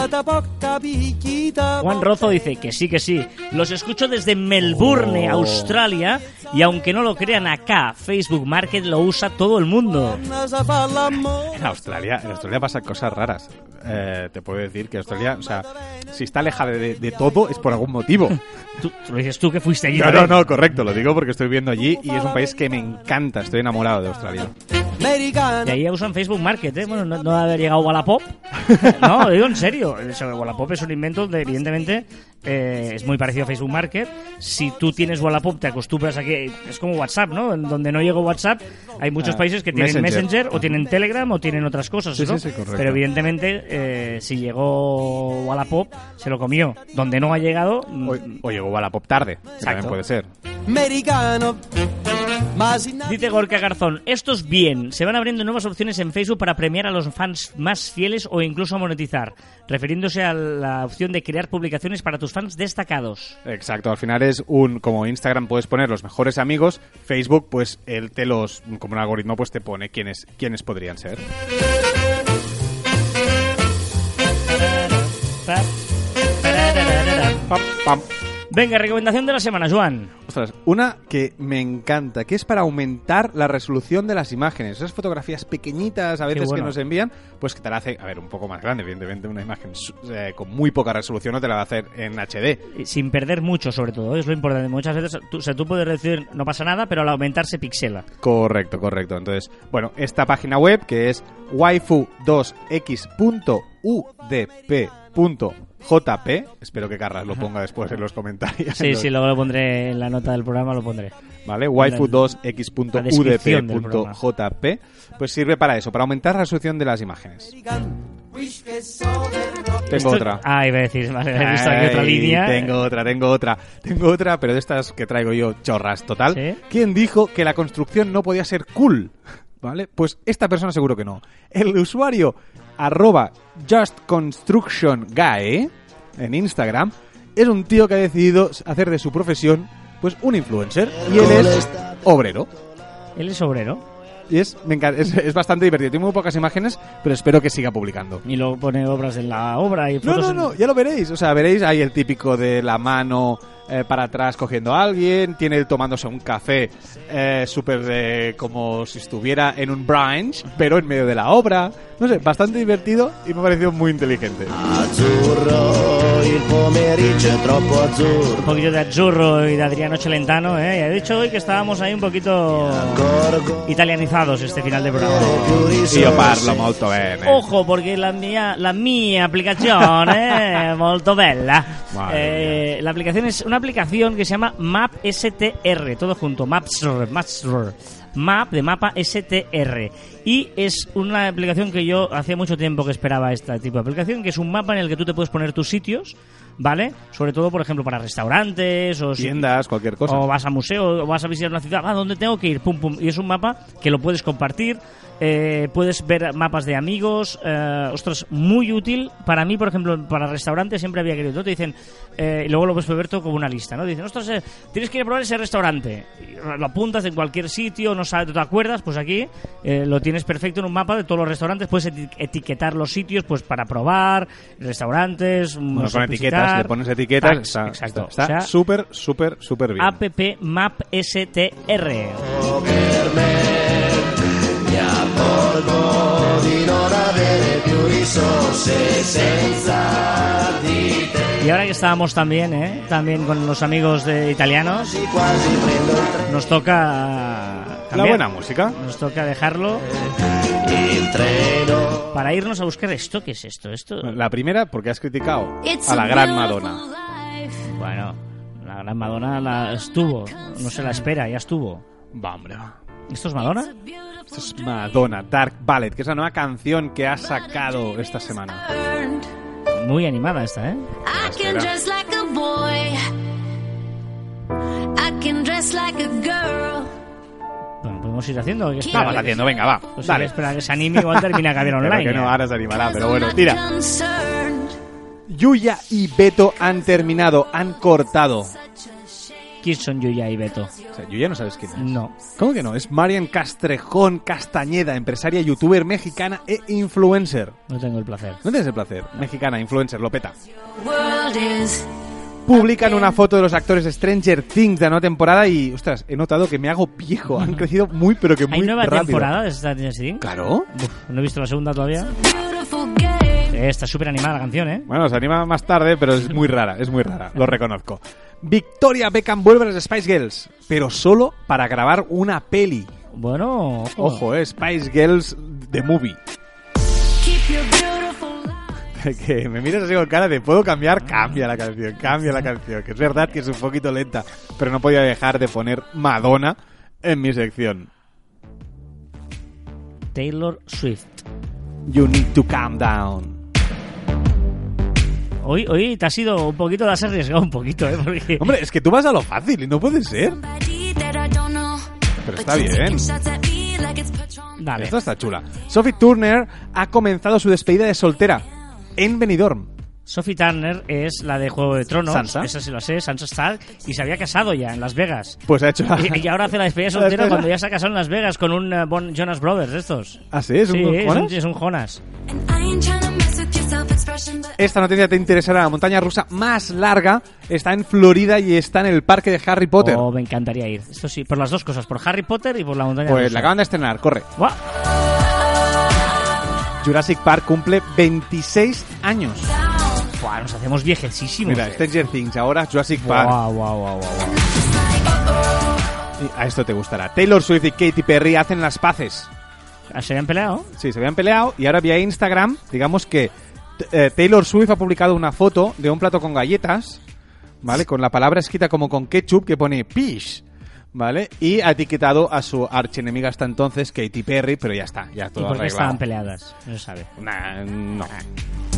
Rozo dice que sí, que sí. Los escucho desde Melbourne, Oh. Australia, y aunque no lo crean acá, Facebook Market lo usa todo el mundo. En Australia, en Australia pasan cosas raras. Eh, te puedo decir que Australia, o sea, si está alejada de, de todo es por algún motivo. Tú, lo dices tú que fuiste allí. No, no, no, correcto, lo digo porque estoy viviendo allí y es un país que me encanta, estoy enamorado de Australia. Y ahí usan Facebook Market, ¿eh? Bueno, no, no haber llegado Wallapop. no, lo digo en serio. Wallapop es un invento de, evidentemente, eh, es muy parecido a Facebook Market. Si tú tienes Wallapop, te acostumbras a que... Es como WhatsApp, ¿no? En donde no llegó WhatsApp, hay muchos Ah, países que tienen Messenger. Messenger, o tienen Telegram o tienen otras cosas, Sí, ¿no? sí, sí, correcto. Pero evidentemente, eh, si llegó Wallapop, se lo comió. Donde no ha llegado... mm, O, o llegó a la pop tarde, que también puede ser. Americano Dice Gorka Garzón, esto es bien. Se van abriendo nuevas opciones en Facebook para premiar a los fans más fieles o incluso monetizar, refiriéndose a la opción de crear publicaciones para tus fans destacados. Exacto, al final es un, como Instagram puedes poner los mejores amigos, Facebook pues él te los, como un algoritmo pues te pone quiénes, quiénes podrían ser. Pam, pam. Venga, recomendación de la semana, Joan. Ostras, una que me encanta, que es para aumentar la resolución de las imágenes. Esas fotografías pequeñitas a veces bueno. que nos envían, pues que te la hace, a ver, un poco más grande, evidentemente, una imagen eh, con muy poca resolución no te la va a hacer en HD. Sin perder mucho, sobre todo, ¿eh? es lo importante. Muchas veces, tú, o sea, tú puedes decir, no pasa nada, pero al aumentar se pixela. Correcto, correcto. Entonces, bueno, esta página web que es waifu2x.udp.jp, espero que Carlas lo ponga después en los comentarios. Sí, sí, luego lo pondré en la nota del programa, lo pondré. ¿vale? la descripción del waifu2x.udp.jp, pues sirve para eso, para aumentar la resolución de las imágenes. Tengo otra. Ah, iba a decir, vale, he visto aquí otra línea. Tengo otra, tengo otra. Tengo otra, pero de estas que traigo yo, chorras, total. ¿Sí? ¿Quién dijo que la construcción no podía ser cool? ¿Vale? Pues esta persona seguro que no. El usuario arroba justconstructionguy en Instagram es un tío que ha decidido hacer de su profesión pues un influencer y él es obrero. Él es obrero. Y es, me encanta, es, es bastante divertido. Tiene muy pocas imágenes, pero espero que siga publicando. Y luego pone obras en la obra y No, fotos no, en- no, ya lo veréis. O sea, veréis ahí el típico de la mano eh, para atrás cogiendo a alguien, tiene tomándose un café eh, súper de como si estuviera en un brunch, pero en medio de la obra. No sé, bastante divertido y me ha parecido muy inteligente. Azzurro, il pomeriggio è troppo azzurro. Un poquito de Azzurro y de Adriano Celentano, ¿eh? Y he dicho hoy que estábamos ahí un poquito italianizados este final de programa. Y yo parlo molto bene. Ojo, porque la mia, la mia applicazione è molto bella. Eh, la aplicación es una aplicación que se llama Map STR, todo junto, Maps, Maps, Map de mapa STR. Y es una aplicación que yo hacía mucho tiempo que esperaba este tipo de aplicación, que es un mapa en el que tú te puedes poner tus sitios, ¿vale? Sobre todo, por ejemplo, para restaurantes o si- Tiendas, cualquier cosa. o vas a museo, o vas a visitar una ciudad, ¿a dónde tengo que ir? Pum, pum. Y es un mapa que lo puedes compartir, eh, puedes ver mapas de amigos, eh, ostras, muy útil. Para mí, por ejemplo, para restaurantes siempre había querido. Te dicen, eh, y luego lo puedes ver todo como una lista, ¿no? Dicen, ostras, eh, tienes que ir a probar ese restaurante. Y lo apuntas en cualquier sitio, no sabes, te acuerdas, pues aquí eh, lo tienes perfecto en un mapa de todos los restaurantes. Puedes eti- etiquetar los sitios, pues para probar, restaurantes, Bueno, no con etiquetas, visitar. le pones etiquetas, Tags, está exacto. está- O sea, está súper, súper, súper bien. app Map STR. Di non avere più risorse senza di te Y ahora que estábamos también, ¿eh? también con los amigos de italianos, nos toca La cambiar. buena música. Nos toca dejarlo para irnos a buscar esto. ¿Qué es esto? Esto, La primera, porque has criticado a la gran Madonna. bueno, la gran Madonna la estuvo, no se la espera, ya estuvo. Va, hombre. ¿Esto es Madonna? Esto es Madonna, Dark Ballet, que es la nueva canción que ha sacado esta semana. Muy animada esta, ¿eh? Bueno, podemos ir haciendo. ¿o qué Vamos haciendo, venga, va. Pues Dale. espera que se anime, igual termina Caber Pero Online. que no, ¿eh? ahora se animará, pero bueno, tira. Yuya y Beto han terminado, han cortado. ¿Quién son Yuya y Beto? O sea, Yuya no sabes quién es. No. ¿Cómo que no? Es Marian Castrejón Castañeda, empresaria, youtuber mexicana e influencer. No tengo el placer. ¿No tienes el placer? Mexicana, influencer, lo peta. Publican una foto de los actores de Stranger Things de la nueva temporada y, ostras, he notado que me hago viejo. Han crecido muy, pero que muy ¿Hay nueva rápido. temporada de Stranger Things? Claro. Uf, no he visto la segunda todavía. Está súper animada la canción, ¿eh? Bueno, se anima más tarde, pero es muy rara, es muy rara, lo reconozco. Victoria Beckham vuelve a las Spice Girls, pero solo para grabar una peli. Bueno, ojo. Ojo, eh, Spice Girls The Movie. Keep your beautiful life. que me miras así con cara de ¿puedo cambiar? Cambia la canción, cambia la canción. Que es verdad que es un poquito lenta, pero no podía dejar de poner Madonna en mi sección. Taylor Swift. You need to calm down. Hoy, hoy te has ido un poquito, te has arriesgado un poquito, ¿eh? Porque... Hombre, es que tú vas a lo fácil y no puede ser. Pero está you're bien. Dale. Esta está chula. Sophie Turner ha comenzado su despedida de soltera en Benidorm. Sophie Turner es la de Juego de Tronos. Sansa. Esa sí lo sé, Sansa Stark. Y se había casado ya en Las Vegas. Pues ha hecho la... Y, y ahora hace la despedida soltera cuando ya se ha casado en Las Vegas con un eh, Bon- Jonas Brothers de estos. ¿Ah, sí? ¿Es un es Jonas? un, es un Jonas. Esta noticia te interesará. La montaña rusa más larga está en Florida y está en el parque de Harry Potter. Oh, me encantaría ir. Esto sí, por las dos cosas, por Harry Potter y por la montaña pues rusa. la acaban de estrenar, corre. Guau. Jurassic Park cumple 26 años. Buah, nos hacemos viejecísimos. Mira, eh. Stranger Things, ahora Jurassic Park. Guau, guau. Y a esto te gustará. Taylor Swift y Katy Perry hacen las paces. Ah, ¿Se habían peleado? Sí, se habían peleado y ahora vía Instagram, digamos que eh, Taylor Swift ha publicado una foto de un plato con galletas, ¿vale? Con la palabra escrita como con ketchup que pone pish, ¿vale? Y ha etiquetado a su archienemiga hasta entonces, Katy Perry, pero ya está, ya ¿Y todo por qué arreglado. estaban peleadas? No se sabe. Nah, no. when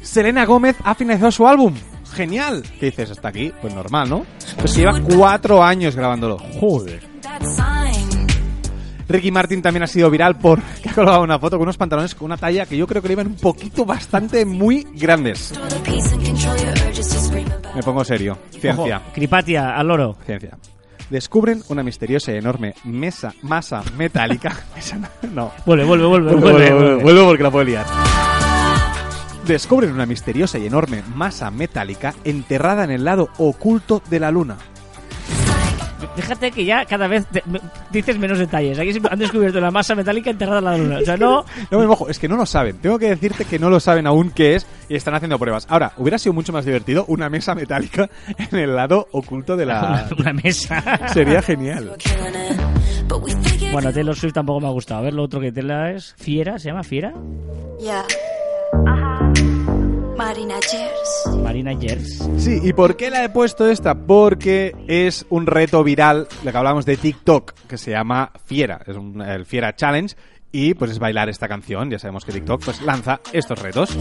Selena Gómez ha finalizado su álbum. Genial. ¿Qué dices hasta aquí? Pues normal, ¿no? Pues lleva cuatro años grabándolo. Joder. Ricky Martin también ha sido viral por que ha colgado una foto con unos pantalones con una talla que yo creo que le iban un poquito bastante muy grandes. Me pongo serio. Ciencia. Ojo, Cripatia, al loro. Ciencia. Descubren una misteriosa y enorme mesa, masa metálica. Mesa no-. Vuelve, vuelve, vuelve, vuelve. vuelve. vuelvo porque la puedo liar. Descubren una misteriosa y enorme masa metálica enterrada en el lado oculto de la luna. Fíjate que ya cada vez te- me- dices menos detalles. Aquí han descubierto la masa metálica enterrada en la luna. O sea, no... No me mojo, es que no lo saben. Tengo que decirte que no lo saben aún qué es y están haciendo pruebas. Ahora, hubiera sido mucho más divertido una mesa metálica en el lado oculto de la... Una mesa. Sería genial. Bueno, Taylor Swift tampoco me ha gustado. A ver, lo otro que Taylor es... Fiera, ¿se llama Fiera? Yeah. Marina Cheers. Marina Gers. Sí, ¿y por qué la he puesto esta? Porque es un reto viral, lo que hablamos de TikTok, que se llama Fiera, es un, el Fiera Challenge, y pues es bailar esta canción, ya sabemos que TikTok pues lanza estos retos.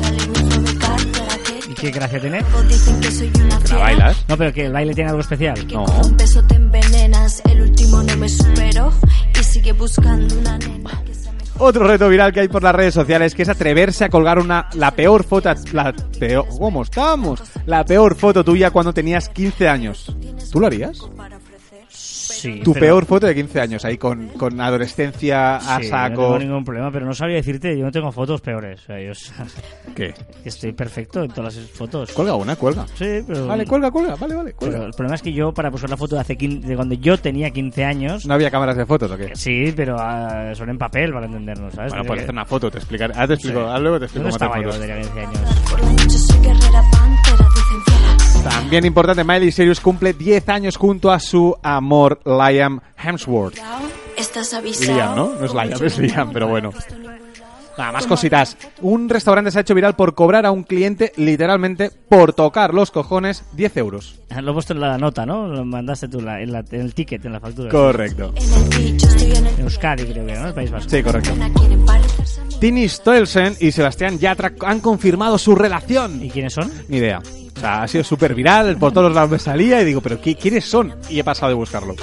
¿Y qué gracia tiene? que ¿La bailas? No, pero que el baile tiene algo especial. No. con un beso te envenenas. El último no me superó. Y sigue buscando una nena que se me Otro reto viral que hay por las redes sociales que es atreverse a colgar una la peor foto la peor ¿Cómo estamos? La peor foto tuya cuando tenías 15 años. ¿Tú lo harías? Sí, Tu pero- peor foto de 15 años ahí con, con adolescencia a Sí, No saco. tengo ningún problema, pero no sabría decirte, yo no tengo fotos peores. O sea, yo ¿Qué? estoy perfecto en todas las fotos. Cuelga una, cuelga. Sí, pero... Vale, cuelga, cuelga, vale, vale, Pero cuelga. el problema es que yo, para buscar la foto de hace 15 de cuando yo tenía 15 años... ¿No había cámaras de fotos o qué? Sí, pero ah, son en papel para entendernos, ¿sabes? Bueno, pues que- hacer una foto, te explicaré. Ahora te explico, Sí. ahora luego te explico ¿Dónde cómo hacer estaba yo? Tenía 15 años. También importante, Miley Cyrus cumple 10 años junto a su amor Liam Hemsworth. Estás avisado. Liam, ¿no? No es Liam, es Liam, pero bueno. Nada más cositas. Un restaurante se ha hecho viral por cobrar a un cliente, literalmente, por tocar los cojones, 10 euros. Lo he puesto en la nota, ¿no? Lo mandaste tú la- en, la- en el ticket, en la factura. Correcto. En el beat, yo estoy en el En Euskadi, creo que, ¿no? El País Vasco. Sí, correcto. Tini Stoelsen y Sebastián Yatra han confirmado su relación. ¿Y quiénes son? Ni idea. Sea, ha sido súper viral, por todos lados me salía y digo, ¿pero qué, quiénes son? Y he pasado de buscarlo.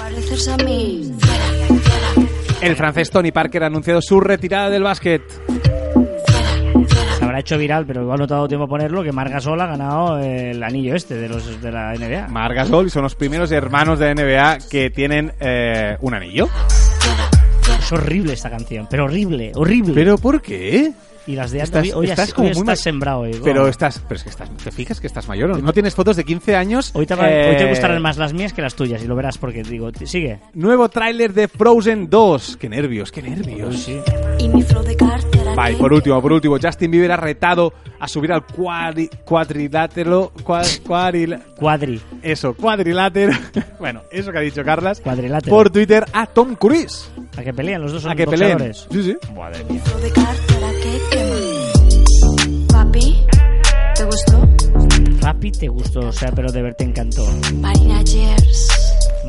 El francés Tony Parker ha anunciado su retirada del básquet. Se habrá hecho viral, pero igual no te ha dado tiempo a ponerlo, que Marc Gasol ha ganado el anillo este de los de la NBA. Marc Gasol y son los primeros hermanos de NBA que tienen eh, un anillo. Es horrible esta canción, pero horrible, horrible. ¿Pero por qué? Y las de estás- antes, hoy, estás como hoy muy estás sembrado. hoy, Pero estás, pero es que estás, ¿te fijas que estás mayor? o ¿No No tienes fotos de 15 años? Hoy te, va- hoy te Eh, gustarán más las mías que las tuyas y lo verás porque digo, sigue. Nuevo tráiler de Frozen 2. Qué nervios, qué nervios. Sí. Y mi flow de cartera. Vale, por último, por último, Justin Bieber ha retado a subir al cuadri, cuadrilátero, cua- cuadrila- Cuadri. eso, cuadrilátero, bueno, eso que ha dicho Carlas, Cuadrilátero. por Twitter a Tom Cruise. A que pelean, los dos son A que peleen. boxeadores. Sí, sí. Madre mía. Papi te gustó, o sea, pero de verte encantó. Marina Gers.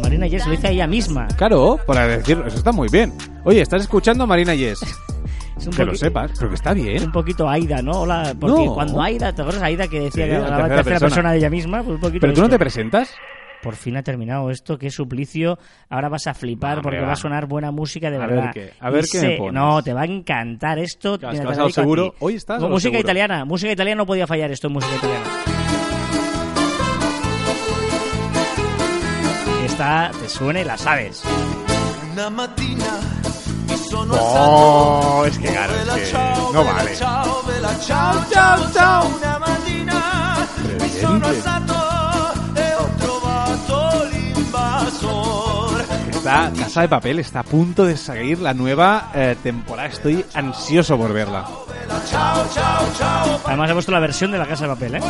Marina Yes lo hizo ella misma. Claro, para decirlo, eso está muy bien. Oye, ¿estás escuchando a Marina Yes? Es un Que lo sepas, creo que está bien. Un poquito Aida, ¿no? Hola, porque No. cuando Aida, ¿te acuerdas Aida que decía Sí, que la en tercera tercera persona. persona de ella misma? Pues un poquito Pero tú no te presentas. por fin ha terminado esto, qué suplicio. Ahora vas a flipar Hombre, porque va. va a sonar buena música de A verdad. ver qué- a ver Y qué sé- me pones. No, te va a encantar esto. Claro, Mira, es vas te seguro. Hoy estás música seguro. italiana. Música italiana no podía fallar esto en música italiana. Esta te suena y la sabes. Una Oh, es que claro, Vela, es que ciao, no vale. Ciao, ciao. Una mattina mi sono Evidente. alzato e ho trovato l'invasor. Está, Casa de Papel está a punto de salir la nueva eh, temporada. Estoy ansioso por verla. Además he puesto la versión de la Casa de Papel, ¿eh?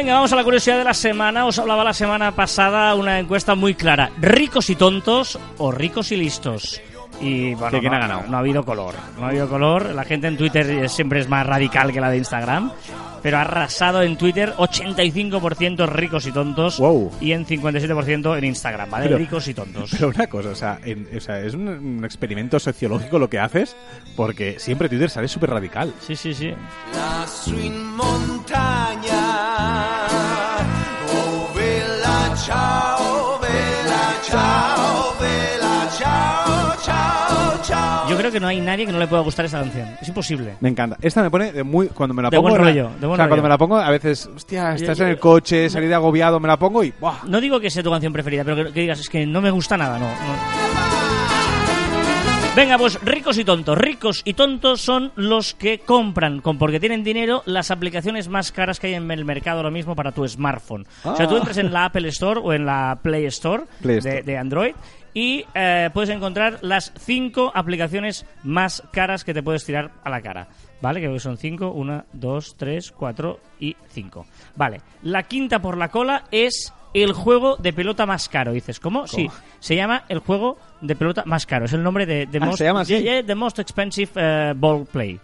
Venga, vamos a la curiosidad de la semana. Os hablaba la semana pasada una encuesta muy clara. ¿Ricos y tontos o ricos y listos? Y bueno, ¿Que quién no, ha ganado? no ha habido color. No ha habido color. La gente en Twitter siempre es más radical que la de Instagram. Pero ha arrasado en Twitter 85% ricos y tontos Wow. y en 57% en Instagram, ¿vale? Pero- ricos y tontos. Pero una cosa, o sea, en- o sea, es un, un experimento sociológico lo que haces, porque siempre Twitter sale súper radical. Sí, sí, sí. lassù in creo que no hay nadie que no le pueda gustar esta canción. Es imposible. Me encanta. Esta me pone de muy. Cuando me la De pongo. buen rollo, de buen o sea, rollo. cuando me la pongo, a veces, hostia, estás Yo- en el coche, salir agobiado, me la pongo y. ¡buah! No digo que sea tu canción preferida, pero que, que digas, es que no me gusta nada, no, no. Venga, pues ricos y tontos. Ricos y tontos son los que compran, con porque tienen dinero, las aplicaciones más caras que hay en el mercado ahora mismo para tu smartphone. O sea, tú Ah. entras en la Apple Store o en la Play Store, Play de- Store. De, Android y eh, puedes encontrar las cinco aplicaciones más caras que te puedes tirar a la cara. ¿Vale? Que son cinco, una, dos, tres, cuatro y cinco. Vale. La quinta por la cola es el juego de pelota más caro. Dices, ¿cómo? Sí, se llama el juego de pelota más caro. Es el nombre de, de Ah, most, se llama así. yeah, yeah, the most expensive eh, ball play.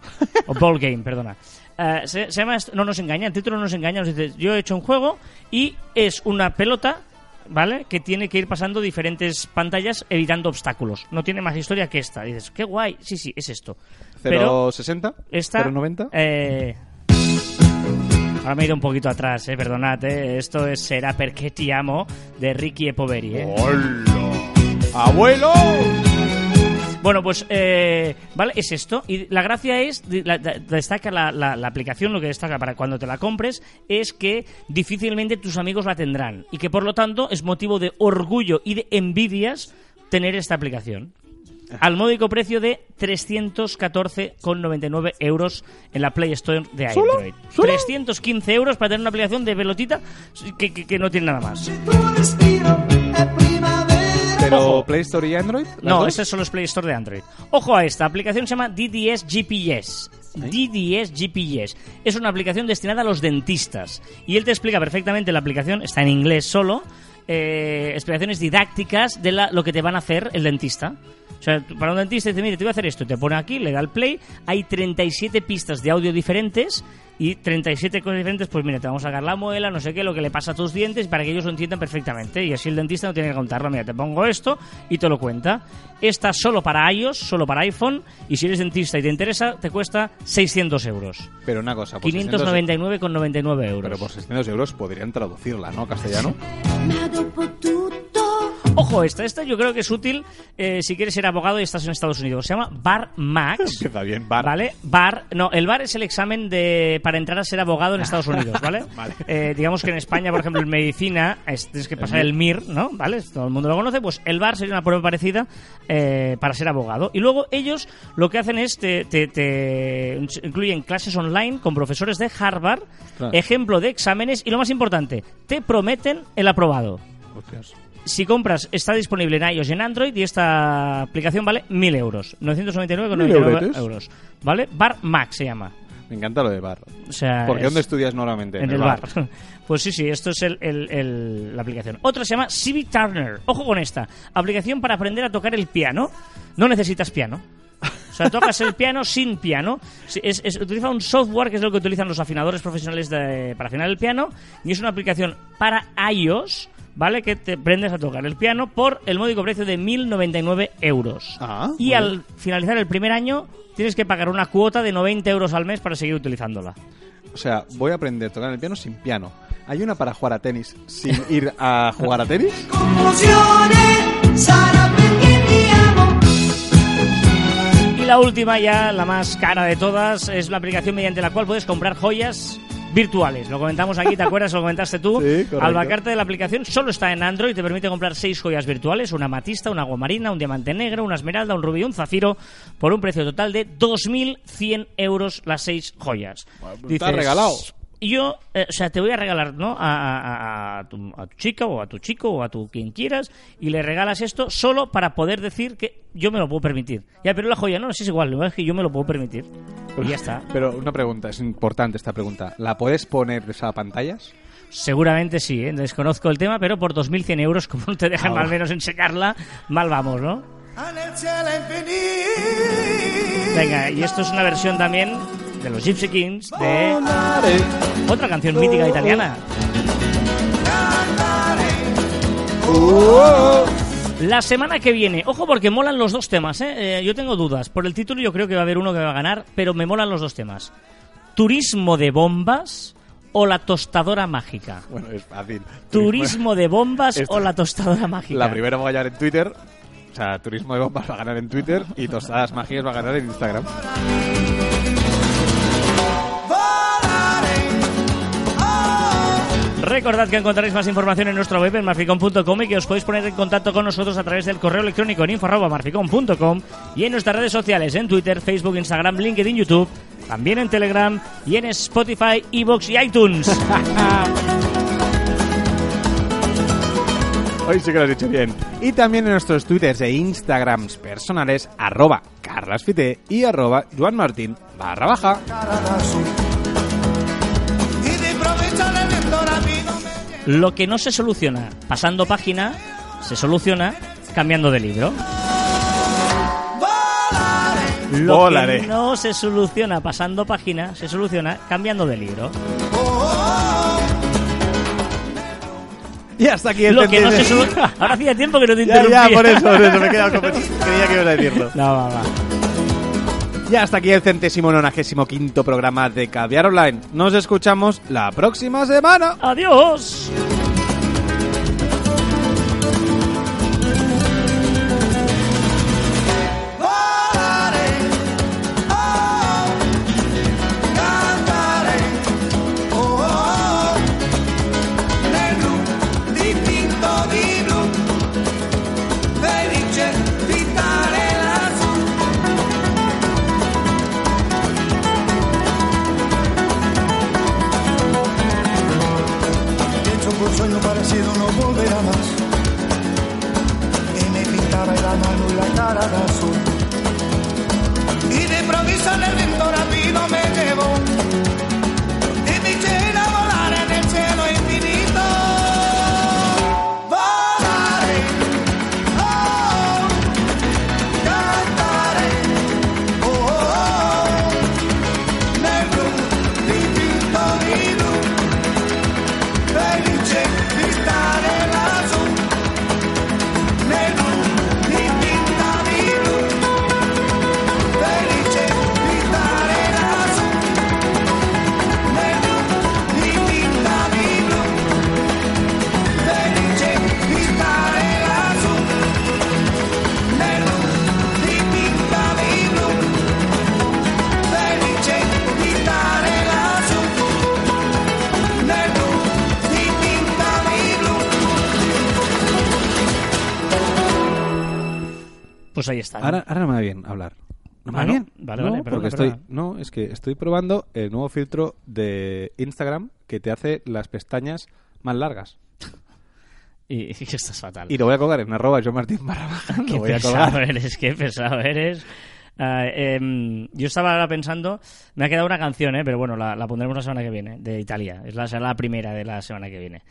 o ball game, perdona. Eh, se, se llama, no nos engaña, el título no nos engaña. Nos dice, yo he hecho un juego y es una pelota ¿vale? Que tiene que ir pasando diferentes pantallas evitando obstáculos. No tiene más historia que esta. Y dices, qué guay. Sí, sí, es esto. Pero 0,60? esta... 0,90? Eh... Ahora me he ido un poquito atrás, eh, perdonad. eh. Esto es Será perché ti amo de Ricky e Poveri. Eh. ¡Abuelo! Bueno, pues, eh, vale, es esto. Y la gracia es, la- la- destaca la, la- aplicación, lo que destaca para cuando te la compres, es que difícilmente tus amigos la tendrán. Y que por lo tanto es motivo de orgullo y de envidias tener esta aplicación. Al módico precio de 314,99 euros en la Play Store de Android. 315 euros para tener una aplicación de pelotita que, que- que no tiene nada más. ¿Pero. Play Store y Android? No, dos? este solo es Play Store de Android. Ojo a esta aplicación, se llama DDS GPS. DDS GPS. Es una aplicación destinada a los dentistas. Y él te explica perfectamente la aplicación, está en inglés solo, eh, explicaciones didácticas de la- lo que te van a hacer el dentista. O sea, para un dentista dice, mire, te voy a hacer esto, te pone aquí, le da el play, hay 37 pistas de audio diferentes y 37 cosas diferentes, pues mira, te vamos a sacar la muela, no sé qué, lo que le pasa a tus dientes para que ellos lo entiendan perfectamente y así el dentista no tiene que contarlo, mira, te pongo esto y te lo cuenta. Esta solo para iOS, solo para iPhone y si eres dentista y te interesa, te cuesta 600 euros. Pero una cosa, por 600 599,99 euros. Pero por 600 euros podrían traducirla, ¿no? Castellano. Ojo, esta, esta yo creo que es útil eh, si quieres ser abogado y estás en Estados Unidos. Se llama Bar Max. Empieza bien, bar. ¿Vale? Bar. No, el bar es el examen de para entrar a ser abogado en Estados Unidos, ¿vale? Vale. Eh, digamos que en España, por ejemplo, en medicina es- tienes que pasar el MIR, ¿no? ¿Vale? Todo el mundo lo conoce. Pues el bar sería una prueba parecida eh, para ser abogado. Y luego ellos lo que hacen es te, te- te incluyen clases online con profesores de Harvard, ejemplo de exámenes y lo más importante, te prometen el aprobado. Hostias. Si compras, está disponible en iOS y en Android y esta aplicación vale 1000 euros. 999,99 euretes. euros. ¿Vale? Bar Max se llama. Me encanta lo de bar. O sea, Porque es- ¿dónde estudias normalmente? En el bar. Pues sí, sí, esto es el- la aplicación. Otra se llama CB Turner. Ojo con esta. Aplicación para aprender a tocar el piano. No necesitas piano. O sea, tocas el piano sin piano. Es- utiliza un software que es lo que utilizan los afinadores profesionales de- para afinar el piano. Y es una aplicación para iOS, ¿vale? Que te aprendes a tocar el piano por el módico precio de 1.099 euros. Ah, y al finalizar el primer año tienes que pagar una cuota de 90 euros al mes para seguir utilizándola. O sea, voy a aprender a tocar el piano sin piano. ¿Hay una para jugar a tenis sin ir a jugar a tenis? Y la última ya, la más cara de todas, es la aplicación mediante la cual puedes comprar joyas virtuales. Lo comentamos aquí, ¿te acuerdas? Lo comentaste tú. Sí. Albacarte de la aplicación solo está en Android, te permite comprar seis joyas virtuales, una amatista, una agua marina, un diamante negro, una esmeralda, un rubí y un zafiro, por un precio total de 2.100 euros las seis joyas. está regalado. Y yo, eh, o sea, te voy a regalar, ¿no? A, a- tu, a tu chica o a tu chico o a tu quien quieras y le regalas esto solo para poder decir que yo me lo puedo permitir. Ya, pero la joya no, es igual, lo es que yo me lo puedo permitir. Y ya está. Pero una pregunta, es importante esta pregunta. ¿La puedes poner a pantallas? Seguramente sí, ¿eh? desconozco el tema, pero por 2.100 euros, como no te dejan Ah, al menos enseñarla, mal vamos, ¿no? Venga, y esto es una versión también de los Gypsy Kings de otra canción mítica italiana. La semana que viene, ojo porque molan los dos temas, ¿eh? Eh, yo tengo dudas. Por el título yo creo que va a haber uno que va a ganar, pero me molan los dos temas. ¿Turismo de bombas o la tostadora mágica? Bueno, es fácil. ¿Turismo de bombas Esto- o la tostadora mágica? La primera va a ganar en Twitter. O sea, Turismo de Bombas va a ganar en Twitter y Tostadas Mágicas va a ganar en Instagram. Recordad que encontraréis más información en nuestra web en marficom.com y que os podéis poner en contacto con nosotros a través del correo electrónico en info@marficom.com y en nuestras redes sociales en Twitter, Facebook, Instagram, LinkedIn, YouTube, también en Telegram y en Spotify, Evox y iTunes. Hoy sí que lo has dicho bien. Y también en nuestros twitters e instagrams personales, arroba carlasfite y arroba juanmartin barra baja. Lo que no se soluciona pasando página, se soluciona cambiando de libro. Lo Volaré. que no se soluciona pasando página, se soluciona cambiando de libro. Y hasta aquí el Lo que no se. Ahora hacía tiempo que no te Ya, interrumpía. ya, por eso, por eso me he quedado con... Creía que ibas a decirlo. No, va, va. Y hasta aquí el centésimo nonagésimo quinto programa de Caviar Online. Nos escuchamos la próxima semana. Adiós. Pues ahí está. Ahora, ahora no me va bien hablar. ¿No me Ah, bien? Vale, No, vale, perdona, porque estoy, perdona. no, es que estoy probando el nuevo filtro de Instagram que te hace las pestañas más largas. Y, y estás fatal. Y lo voy a colgar en arroba yo Martín barra baja. Qué voy a pesado colgar. eres, qué pesado eres. Ah, em, yo estaba ahora pensando, me ha quedado una canción, ¿eh? pero bueno, la, la pondremos la semana que viene, de Italia. Es la, será la primera de la semana que viene.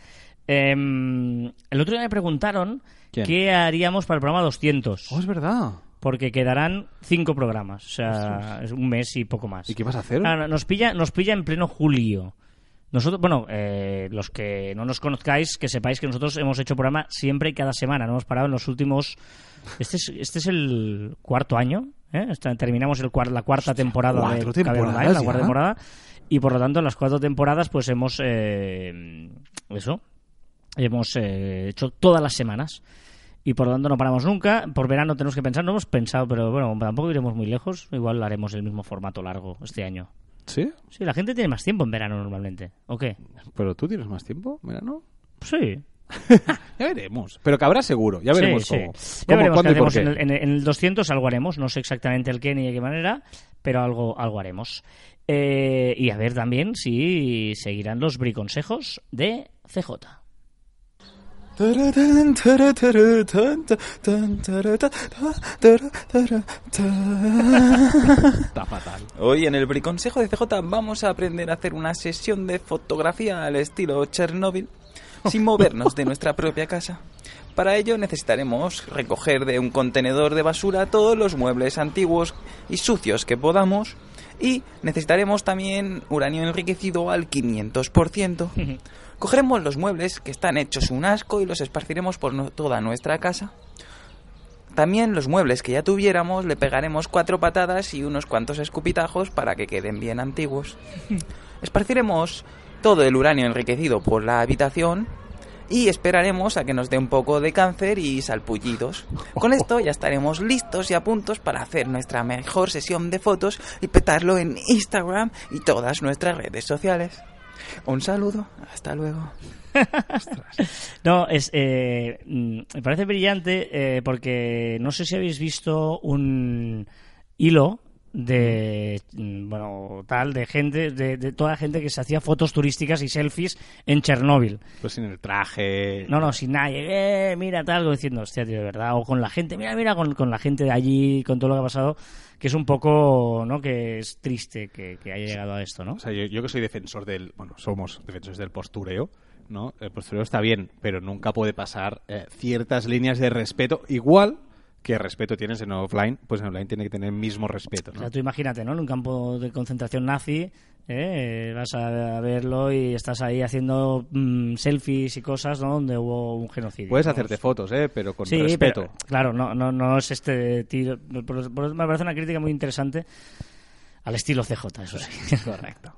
Em, el otro día me preguntaron ¿Quién? qué haríamos para el programa 200. Oh, es verdad. Porque quedarán cinco programas, o sea, es un mes y poco más. ¿Y qué vas a hacer? Ah, nos pilla, nos pilla en pleno julio. Nosotros, bueno, eh, los que no nos conozcáis, que sepáis que nosotros hemos hecho programa siempre y cada semana. No hemos parado en los últimos. Este es, este es el cuarto año, ¿eh? Terminamos el cuar- la cuarta temporada de temporadas la cuarta temporada. Y por lo tanto, en las cuatro temporadas, pues hemos. eh, eso. Hemos eh, hecho todas las semanas. Y por lo tanto no paramos nunca. Por verano tenemos que pensar, no hemos pensado, pero bueno, tampoco iremos muy lejos. Igual haremos el mismo formato largo este año. ¿Sí? Sí, la gente tiene más tiempo en verano normalmente. ¿O qué? ¿Pero tú tienes más tiempo? Mira, ¿no? Sí. Ya veremos. Pero cabrá seguro. Ya veremos Sí, sí. cómo. Ya ¿Cómo, veremos cuándo y por qué. en el, en el- en el 200 algo haremos. No sé exactamente el qué ni de qué manera, pero algo, algo haremos. Eh, y a ver también si seguirán los briconsejos de CJ. Está fatal. Hoy en el Briconsejo de CJ vamos a aprender a hacer una sesión de fotografía al estilo Chernobyl sin movernos de nuestra propia casa. Para ello necesitaremos recoger de un contenedor de basura todos los muebles antiguos y sucios que podamos y necesitaremos también uranio enriquecido al 500%. Cogeremos los muebles que están hechos un asco y los esparciremos por no- toda nuestra casa. También los muebles que ya tuviéramos le pegaremos cuatro patadas y unos cuantos escupitajos para que queden bien antiguos. Esparciremos todo el uranio enriquecido por la habitación y esperaremos a que nos dé un poco de cáncer y salpullidos. Con esto ya estaremos listos y a puntos para hacer nuestra mejor sesión de fotos y petarlo en Instagram y todas nuestras redes sociales. Un saludo, hasta luego. No, es, eh, mm, me parece brillante eh, porque no sé si habéis visto un hilo de mm, bueno tal de gente de, de toda la gente que se hacía fotos turísticas y selfies en Chernóbil Pues sin el traje. no no sin nadie eh, mira tal diciendo hostia tío de verdad o con la gente mira mira con, con la gente de allí con todo lo que ha pasado que es un poco no que es triste que, que haya llegado a esto no O sea, yo, yo que soy defensor del. Bueno, somos defensores del postureo, ¿no? El postureo está bien, pero nunca puede pasar eh, ciertas líneas de respeto. Igual que respeto tienes en offline, pues en online tiene que tener el mismo respeto, O sea, tú imagínate, ¿no? En un campo de concentración nazi, ¿eh? vas a verlo y estás ahí haciendo mm, selfies y cosas, ¿no? Donde hubo un genocidio. Puedes hacerte fotos, ¿eh? Pero con Sí, respeto. pero, claro, no, no, no es este tiro. por- por- me parece una crítica muy interesante al estilo CJ, eso sí. Correcto.